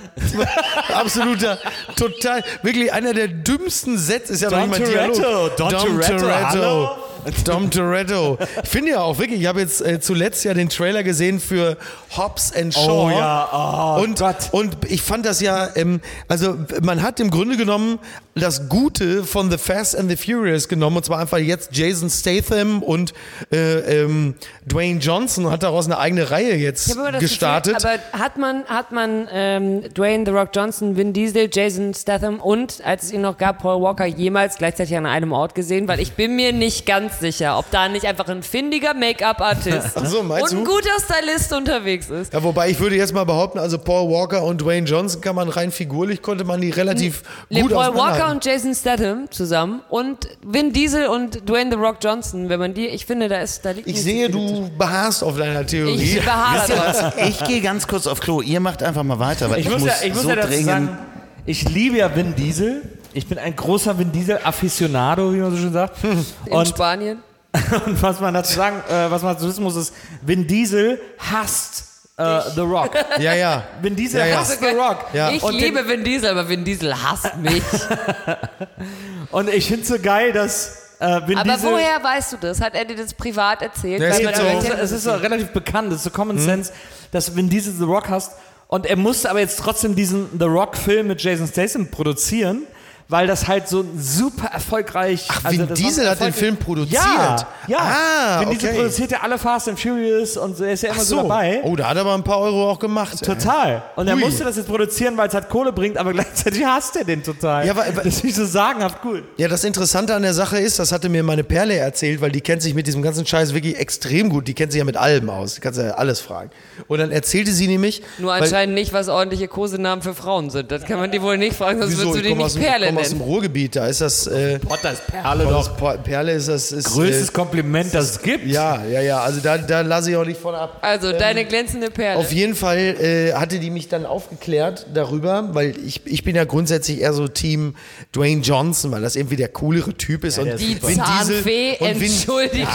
[SPEAKER 1] [LAUGHS] Absoluter, total, wirklich einer der dümmsten Sätze ist ja noch
[SPEAKER 4] Dom
[SPEAKER 1] nicht mal
[SPEAKER 4] Toretto,
[SPEAKER 1] Dialog.
[SPEAKER 4] Dom Toretto, hallo?
[SPEAKER 1] Dom Toretto. Ich finde ja auch wirklich, ich habe jetzt äh, zuletzt ja den Trailer gesehen für Hobbs and Shaw.
[SPEAKER 4] Oh ja, oh
[SPEAKER 1] und,
[SPEAKER 4] Gott.
[SPEAKER 1] und ich fand das ja, ähm, also man hat im Grunde genommen das Gute von The Fast and the Furious genommen und zwar einfach jetzt Jason Statham und äh, ähm, Dwayne Johnson hat daraus eine eigene Reihe jetzt gestartet.
[SPEAKER 2] Gefühl, aber hat man, hat man ähm, Dwayne The Rock Johnson, Vin Diesel, Jason Statham und, als es ihn noch gab, Paul Walker jemals gleichzeitig an einem Ort gesehen? Weil ich bin mir nicht ganz sicher, ob da nicht einfach ein findiger Make-up-Artist
[SPEAKER 1] so,
[SPEAKER 2] und ein guter Stylist unterwegs ist.
[SPEAKER 1] ja, wobei ich würde jetzt mal behaupten, also Paul Walker und Dwayne Johnson kann man rein figurlich, konnte man die relativ
[SPEAKER 2] Nee,
[SPEAKER 1] gut
[SPEAKER 2] Paul Walker und Jason Statham zusammen und Vin Diesel und Dwayne The Rock Johnson, wenn man die, ich finde, da ist, da liegt
[SPEAKER 1] Ich sehe, du beharrst auf deiner Theorie.
[SPEAKER 2] Ich beharre drauf.
[SPEAKER 3] Ich gehe ganz kurz auf Klo. Ihr macht einfach mal weiter, weil ich,
[SPEAKER 4] Ich muss, ja, ich muss
[SPEAKER 3] so
[SPEAKER 4] ja dazu
[SPEAKER 3] dringend.
[SPEAKER 4] sagen, ich liebe ja Vin Diesel. Ich bin ein großer Vin Diesel-Afficionado, wie man so schön sagt.
[SPEAKER 2] in
[SPEAKER 4] Und,
[SPEAKER 2] Spanien. [LAUGHS]
[SPEAKER 4] und was man dazu sagen, äh, was man dazu wissen muss, ist, Vin Diesel hasst äh, The Rock. [LAUGHS]
[SPEAKER 1] Ja, ja.
[SPEAKER 4] Vin Diesel
[SPEAKER 1] Ja, ja.
[SPEAKER 4] hasst The Rock.
[SPEAKER 1] Ja.
[SPEAKER 2] Ich
[SPEAKER 4] Und
[SPEAKER 2] liebe Vin Diesel, aber Vin Diesel hasst mich. [LAUGHS]
[SPEAKER 4] Und ich finde es so geil, dass äh, Vin
[SPEAKER 2] aber
[SPEAKER 4] Diesel...
[SPEAKER 2] woher weißt du das? Hat er dir das privat erzählt?
[SPEAKER 1] Jetzt
[SPEAKER 2] man-
[SPEAKER 1] so-
[SPEAKER 4] es, ist, es so relativ bekannt, es ist so Common
[SPEAKER 1] Hm?
[SPEAKER 4] Sense, dass Vin Diesel The Rock hast. Und er musste aber jetzt trotzdem diesen The Rock-Film mit Jason Statham produzieren, weil das halt so super erfolgreich
[SPEAKER 1] Ach, Vin
[SPEAKER 4] das war
[SPEAKER 1] Diesel hat den Film produziert?
[SPEAKER 4] Ja, ja.
[SPEAKER 1] Ah,
[SPEAKER 4] Vin Diesel
[SPEAKER 1] okay.
[SPEAKER 4] produziert ja alle Fast and Furious und er ist ja immer so,
[SPEAKER 1] so.
[SPEAKER 4] dabei.
[SPEAKER 1] Oh, da hat er aber ein paar Euro auch gemacht.
[SPEAKER 4] Total. Und er
[SPEAKER 1] Ui.
[SPEAKER 4] musste das jetzt produzieren, weil es halt Kohle bringt, aber [LAUGHS] gleichzeitig hasst er den total.
[SPEAKER 1] Ja, aber-
[SPEAKER 4] das ist nicht so sagenhaft gut.
[SPEAKER 1] Ja, das Interessante an der Sache ist, das hatte mir meine Perle erzählt, weil die kennt sich mit diesem ganzen Scheiß wirklich extrem gut. Die kennt sich ja mit allem aus. Die kannst ja alles fragen. Und dann erzählte sie nämlich.
[SPEAKER 2] Nur
[SPEAKER 1] weil-
[SPEAKER 2] anscheinend nicht, was ordentliche Kosenamen für Frauen sind. Das kann man die wohl nicht fragen, sonst
[SPEAKER 1] Wieso?
[SPEAKER 2] würdest du
[SPEAKER 1] Ich
[SPEAKER 2] die
[SPEAKER 1] komme
[SPEAKER 2] nicht
[SPEAKER 1] aus, dem-
[SPEAKER 2] Perle
[SPEAKER 1] komm aus dem. Ruhrgebiet, da ist das. Äh,
[SPEAKER 4] Potter ist Perle
[SPEAKER 1] das
[SPEAKER 4] doch.
[SPEAKER 1] Perle ist das. Ist,
[SPEAKER 4] Größtes
[SPEAKER 1] Äh,
[SPEAKER 4] Kompliment, das es gibt.
[SPEAKER 1] ja, ja, ja. Also da, da lasse ich auch nicht von ab.
[SPEAKER 2] Also, deine glänzende Perle.
[SPEAKER 1] Auf jeden Fall äh, hatte die mich dann aufgeklärt darüber, weil ich, ich bin ja grundsätzlich eher so Team Dwayne Johnson, weil das irgendwie der coolere Typ ist. und
[SPEAKER 2] die [LAUGHS]
[SPEAKER 1] Vin Diesel-
[SPEAKER 2] Zahnfee,
[SPEAKER 1] und Vin-
[SPEAKER 2] Entschuldigung.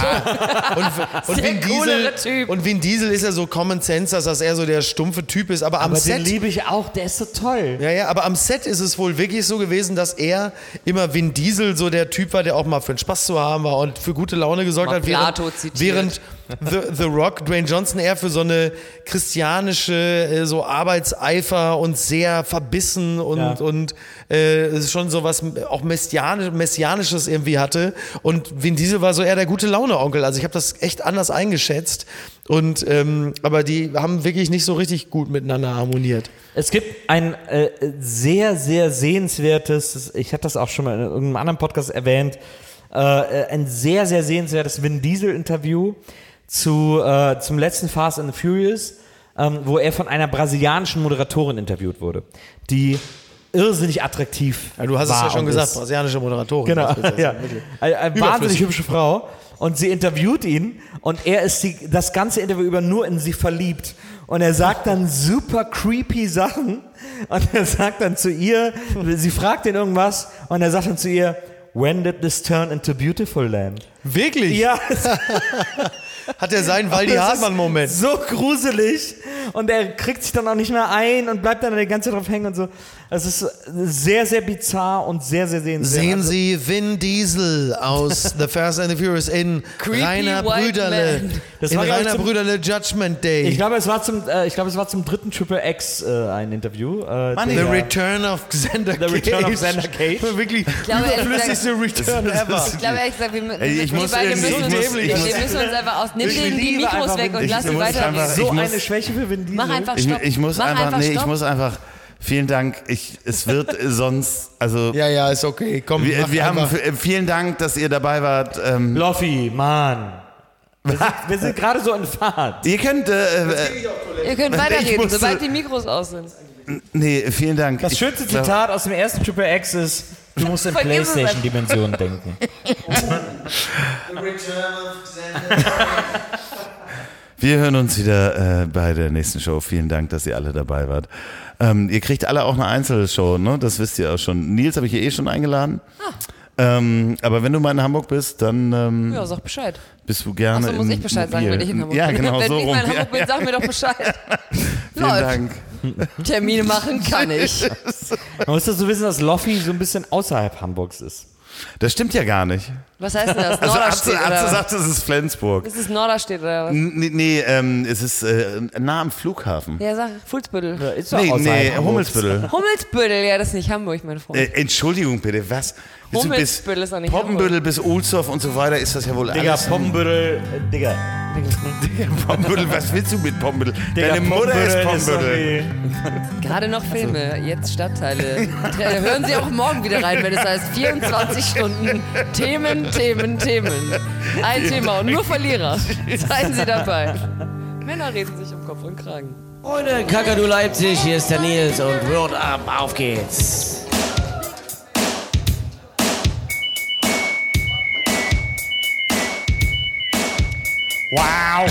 [SPEAKER 1] Und, und,
[SPEAKER 2] Der
[SPEAKER 1] Vin Diesel,
[SPEAKER 2] Typ.
[SPEAKER 1] und Vin Diesel ist ja so Common Sense, dass das eher so der stumpfe Typ ist. Aber am
[SPEAKER 4] Aber den
[SPEAKER 1] Set.
[SPEAKER 4] liebe ich auch, der ist so toll.
[SPEAKER 1] Ja, ja, aber am Set ist es wohl wirklich so gewesen, dass er immer Vin Diesel so der Typ war, der auch mal für den Spaß zu haben war und für gute Laune gesorgt
[SPEAKER 2] Mal
[SPEAKER 1] hat. Während, während The, The Rock, Dwayne Johnson eher für so eine christianische, äh, so Arbeitseifer und sehr verbissen und,
[SPEAKER 4] Ja.
[SPEAKER 1] und äh, es ist schon so was auch Messianisch, Messianisches irgendwie hatte. Und Vin Diesel war so eher der gute Laune-Onkel. Also ich habe das echt anders eingeschätzt. Und ähm, aber die haben wirklich nicht so richtig gut miteinander harmoniert.
[SPEAKER 4] Es gibt ein äh, sehr, sehr sehenswertes, ich hatte das auch schon mal in irgendeinem anderen Podcast erwähnt, äh, ein sehr, sehr sehenswertes Vin Diesel-Interview zu, äh, zum letzten Fast and the Furious, ähm, wo er von einer brasilianischen Moderatorin interviewt wurde, die irrsinnig attraktiv
[SPEAKER 1] Ja, du hast es ja schon gesagt,
[SPEAKER 4] ist.
[SPEAKER 1] brasilianische Moderatorin.
[SPEAKER 4] Genau, [LAUGHS] ja. Eine, wahnsinnig hübsche Frau. Und sie interviewt ihn und er ist die, das ganze Interview über nur in sie verliebt. Und er sagt dann super creepy Sachen. Und er sagt dann zu ihr, sie fragt ihn irgendwas und er sagt dann zu ihr, When did this turn into Beautiful Land?
[SPEAKER 1] Wirklich?
[SPEAKER 4] Ja, [LAUGHS]
[SPEAKER 1] Hat er seinen Waldi Hartmann-Moment?
[SPEAKER 4] So gruselig. Und er kriegt sich dann auch nicht mehr ein und bleibt dann die ganze Zeit drauf hängen und so. Es ist sehr, sehr bizarr und sehr, sehr sehenswert.
[SPEAKER 1] Sehen
[SPEAKER 4] Also-
[SPEAKER 1] Sie Vin Diesel aus [LAUGHS] The Fast and the Furious in
[SPEAKER 2] Creepy
[SPEAKER 1] Rainer
[SPEAKER 2] White
[SPEAKER 1] Brüderle.
[SPEAKER 2] Man.
[SPEAKER 4] Das
[SPEAKER 1] in
[SPEAKER 4] war, ich,
[SPEAKER 1] Rainer
[SPEAKER 4] zum-
[SPEAKER 1] Brüderle Judgment Day.
[SPEAKER 4] Ich glaube, es war zum, äh, ich glaube, es war zum dritten Triple X äh, ein Interview. Äh,
[SPEAKER 3] Mann,
[SPEAKER 1] The Return of Xander
[SPEAKER 4] The Return of
[SPEAKER 1] Cage.
[SPEAKER 4] Xander Cage. [LAUGHS]
[SPEAKER 1] Wirklich überflüssigste Return ever.
[SPEAKER 2] Ich glaube ehrlich gesagt, wir,
[SPEAKER 3] Ey, ich
[SPEAKER 2] wir
[SPEAKER 3] muss
[SPEAKER 2] beide müssen,
[SPEAKER 3] ich
[SPEAKER 2] uns,
[SPEAKER 3] muss-
[SPEAKER 2] wir
[SPEAKER 3] ich muss-
[SPEAKER 2] müssen uns einfach aus. Nimm
[SPEAKER 4] Ich
[SPEAKER 2] denen die Mikros
[SPEAKER 4] einfach
[SPEAKER 2] weg und
[SPEAKER 3] ich
[SPEAKER 2] lass sie weiterreden.
[SPEAKER 3] einfach-
[SPEAKER 4] so
[SPEAKER 3] ich muss-
[SPEAKER 4] eine Schwäche für Vin Diesel.
[SPEAKER 2] Mach einfach
[SPEAKER 3] Ich,
[SPEAKER 2] Stopp.
[SPEAKER 3] ich muss
[SPEAKER 2] Mach
[SPEAKER 3] einfach, nee,
[SPEAKER 2] Stopp.
[SPEAKER 3] ich muss einfach, vielen Dank, ich, es wird [LAUGHS] sonst, also,
[SPEAKER 1] Ja, ja, ist okay. Komm,
[SPEAKER 3] wir, wir haben, vielen Dank, dass ihr dabei wart. Ähm,
[SPEAKER 4] Loffi, Mann. Wir sind, wir sind [LAUGHS] gerade so in Fahrt.
[SPEAKER 3] ihr könnt, äh, äh,
[SPEAKER 2] Ihr könnt [LAUGHS]
[SPEAKER 3] Ich
[SPEAKER 2] weiterreden,
[SPEAKER 3] musste-
[SPEAKER 2] sobald die Mikros aus sind.
[SPEAKER 3] nee, vielen Dank.
[SPEAKER 4] Das
[SPEAKER 3] Ich
[SPEAKER 4] schönste
[SPEAKER 3] glaub-
[SPEAKER 4] Zitat aus dem ersten Triple X ist, du musst in Playstation-Dimensionen denken.
[SPEAKER 3] Wir hören uns wieder äh, bei der nächsten Show. Vielen Dank, dass ihr alle dabei wart. Ähm, ihr kriegt alle auch eine Einzelshow, ne? Das wisst ihr auch schon. Nils habe ich hier eh schon eingeladen.
[SPEAKER 2] Ah.
[SPEAKER 3] Ähm, aber wenn du mal in Hamburg bist, dann ähm,
[SPEAKER 2] Ja, sag Bescheid.
[SPEAKER 3] bist du gerne
[SPEAKER 2] Achso, muss ich Bescheid sagen, wenn ich in Hamburg
[SPEAKER 3] Ja,
[SPEAKER 2] bin.
[SPEAKER 3] genau,
[SPEAKER 2] wenn
[SPEAKER 3] so
[SPEAKER 2] ich
[SPEAKER 3] rum.
[SPEAKER 2] mal in Hamburg
[SPEAKER 3] ja,
[SPEAKER 2] bin, sag mir doch Bescheid. [LAUGHS]
[SPEAKER 3] vielen
[SPEAKER 2] Läuft.
[SPEAKER 3] Dank.
[SPEAKER 2] Termine machen kann ich. [LAUGHS]
[SPEAKER 4] Man muss dazu wissen, dass Loffi so ein bisschen außerhalb Hamburgs ist.
[SPEAKER 3] Das stimmt ja gar nicht.
[SPEAKER 2] Was heißt denn das?
[SPEAKER 3] Also
[SPEAKER 2] Norderstedt
[SPEAKER 3] Atze, Atze
[SPEAKER 2] was?
[SPEAKER 3] sagt, es ist Flensburg.
[SPEAKER 2] Ist es Norderstedt oder was?
[SPEAKER 3] N- Nee, nee ähm, es ist äh, nah am Flughafen.
[SPEAKER 2] Ja, sag, Fuhlsbüttel.
[SPEAKER 4] Ist doch
[SPEAKER 3] nee, nee. Hummelsbüttel.
[SPEAKER 2] Hummelsbüttel, ja, das ist nicht Hamburg, mein Freund.
[SPEAKER 3] Äh, Entschuldigung bitte, was? Du bis
[SPEAKER 2] Hummelsbüttel ist auch nicht
[SPEAKER 3] Poppenbüttel bis Ohlsdorf und so weiter ist das ja wohl
[SPEAKER 4] Digga,
[SPEAKER 3] alles.
[SPEAKER 4] Poppenbüttel, äh, Digga.
[SPEAKER 3] Poppenbüttel, [LAUGHS] was willst du mit Poppenbüttel?
[SPEAKER 4] Digga,
[SPEAKER 3] Deine Mutter ist Poppenbüttel.
[SPEAKER 2] Gerade noch Filme, jetzt Stadtteile. Hören Sie auch morgen wieder rein, wenn es heißt 24 Stunden Themen, Themen, Themen. Ein Thema und nur Verlierer. Seien Sie dabei. Männer reden sich um Kopf und Kragen.
[SPEAKER 6] Freunde, Kakadu Leipzig, hier ist der Nils und Word Up, auf geht's.
[SPEAKER 4] Wow.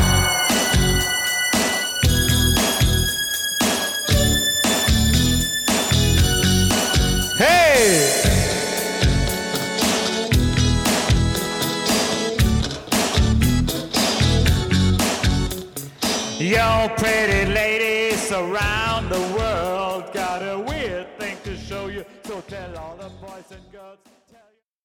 [SPEAKER 4] Hey! Yo, pretty ladies around the world got a weird thing to show you, so tell all the boys and girls.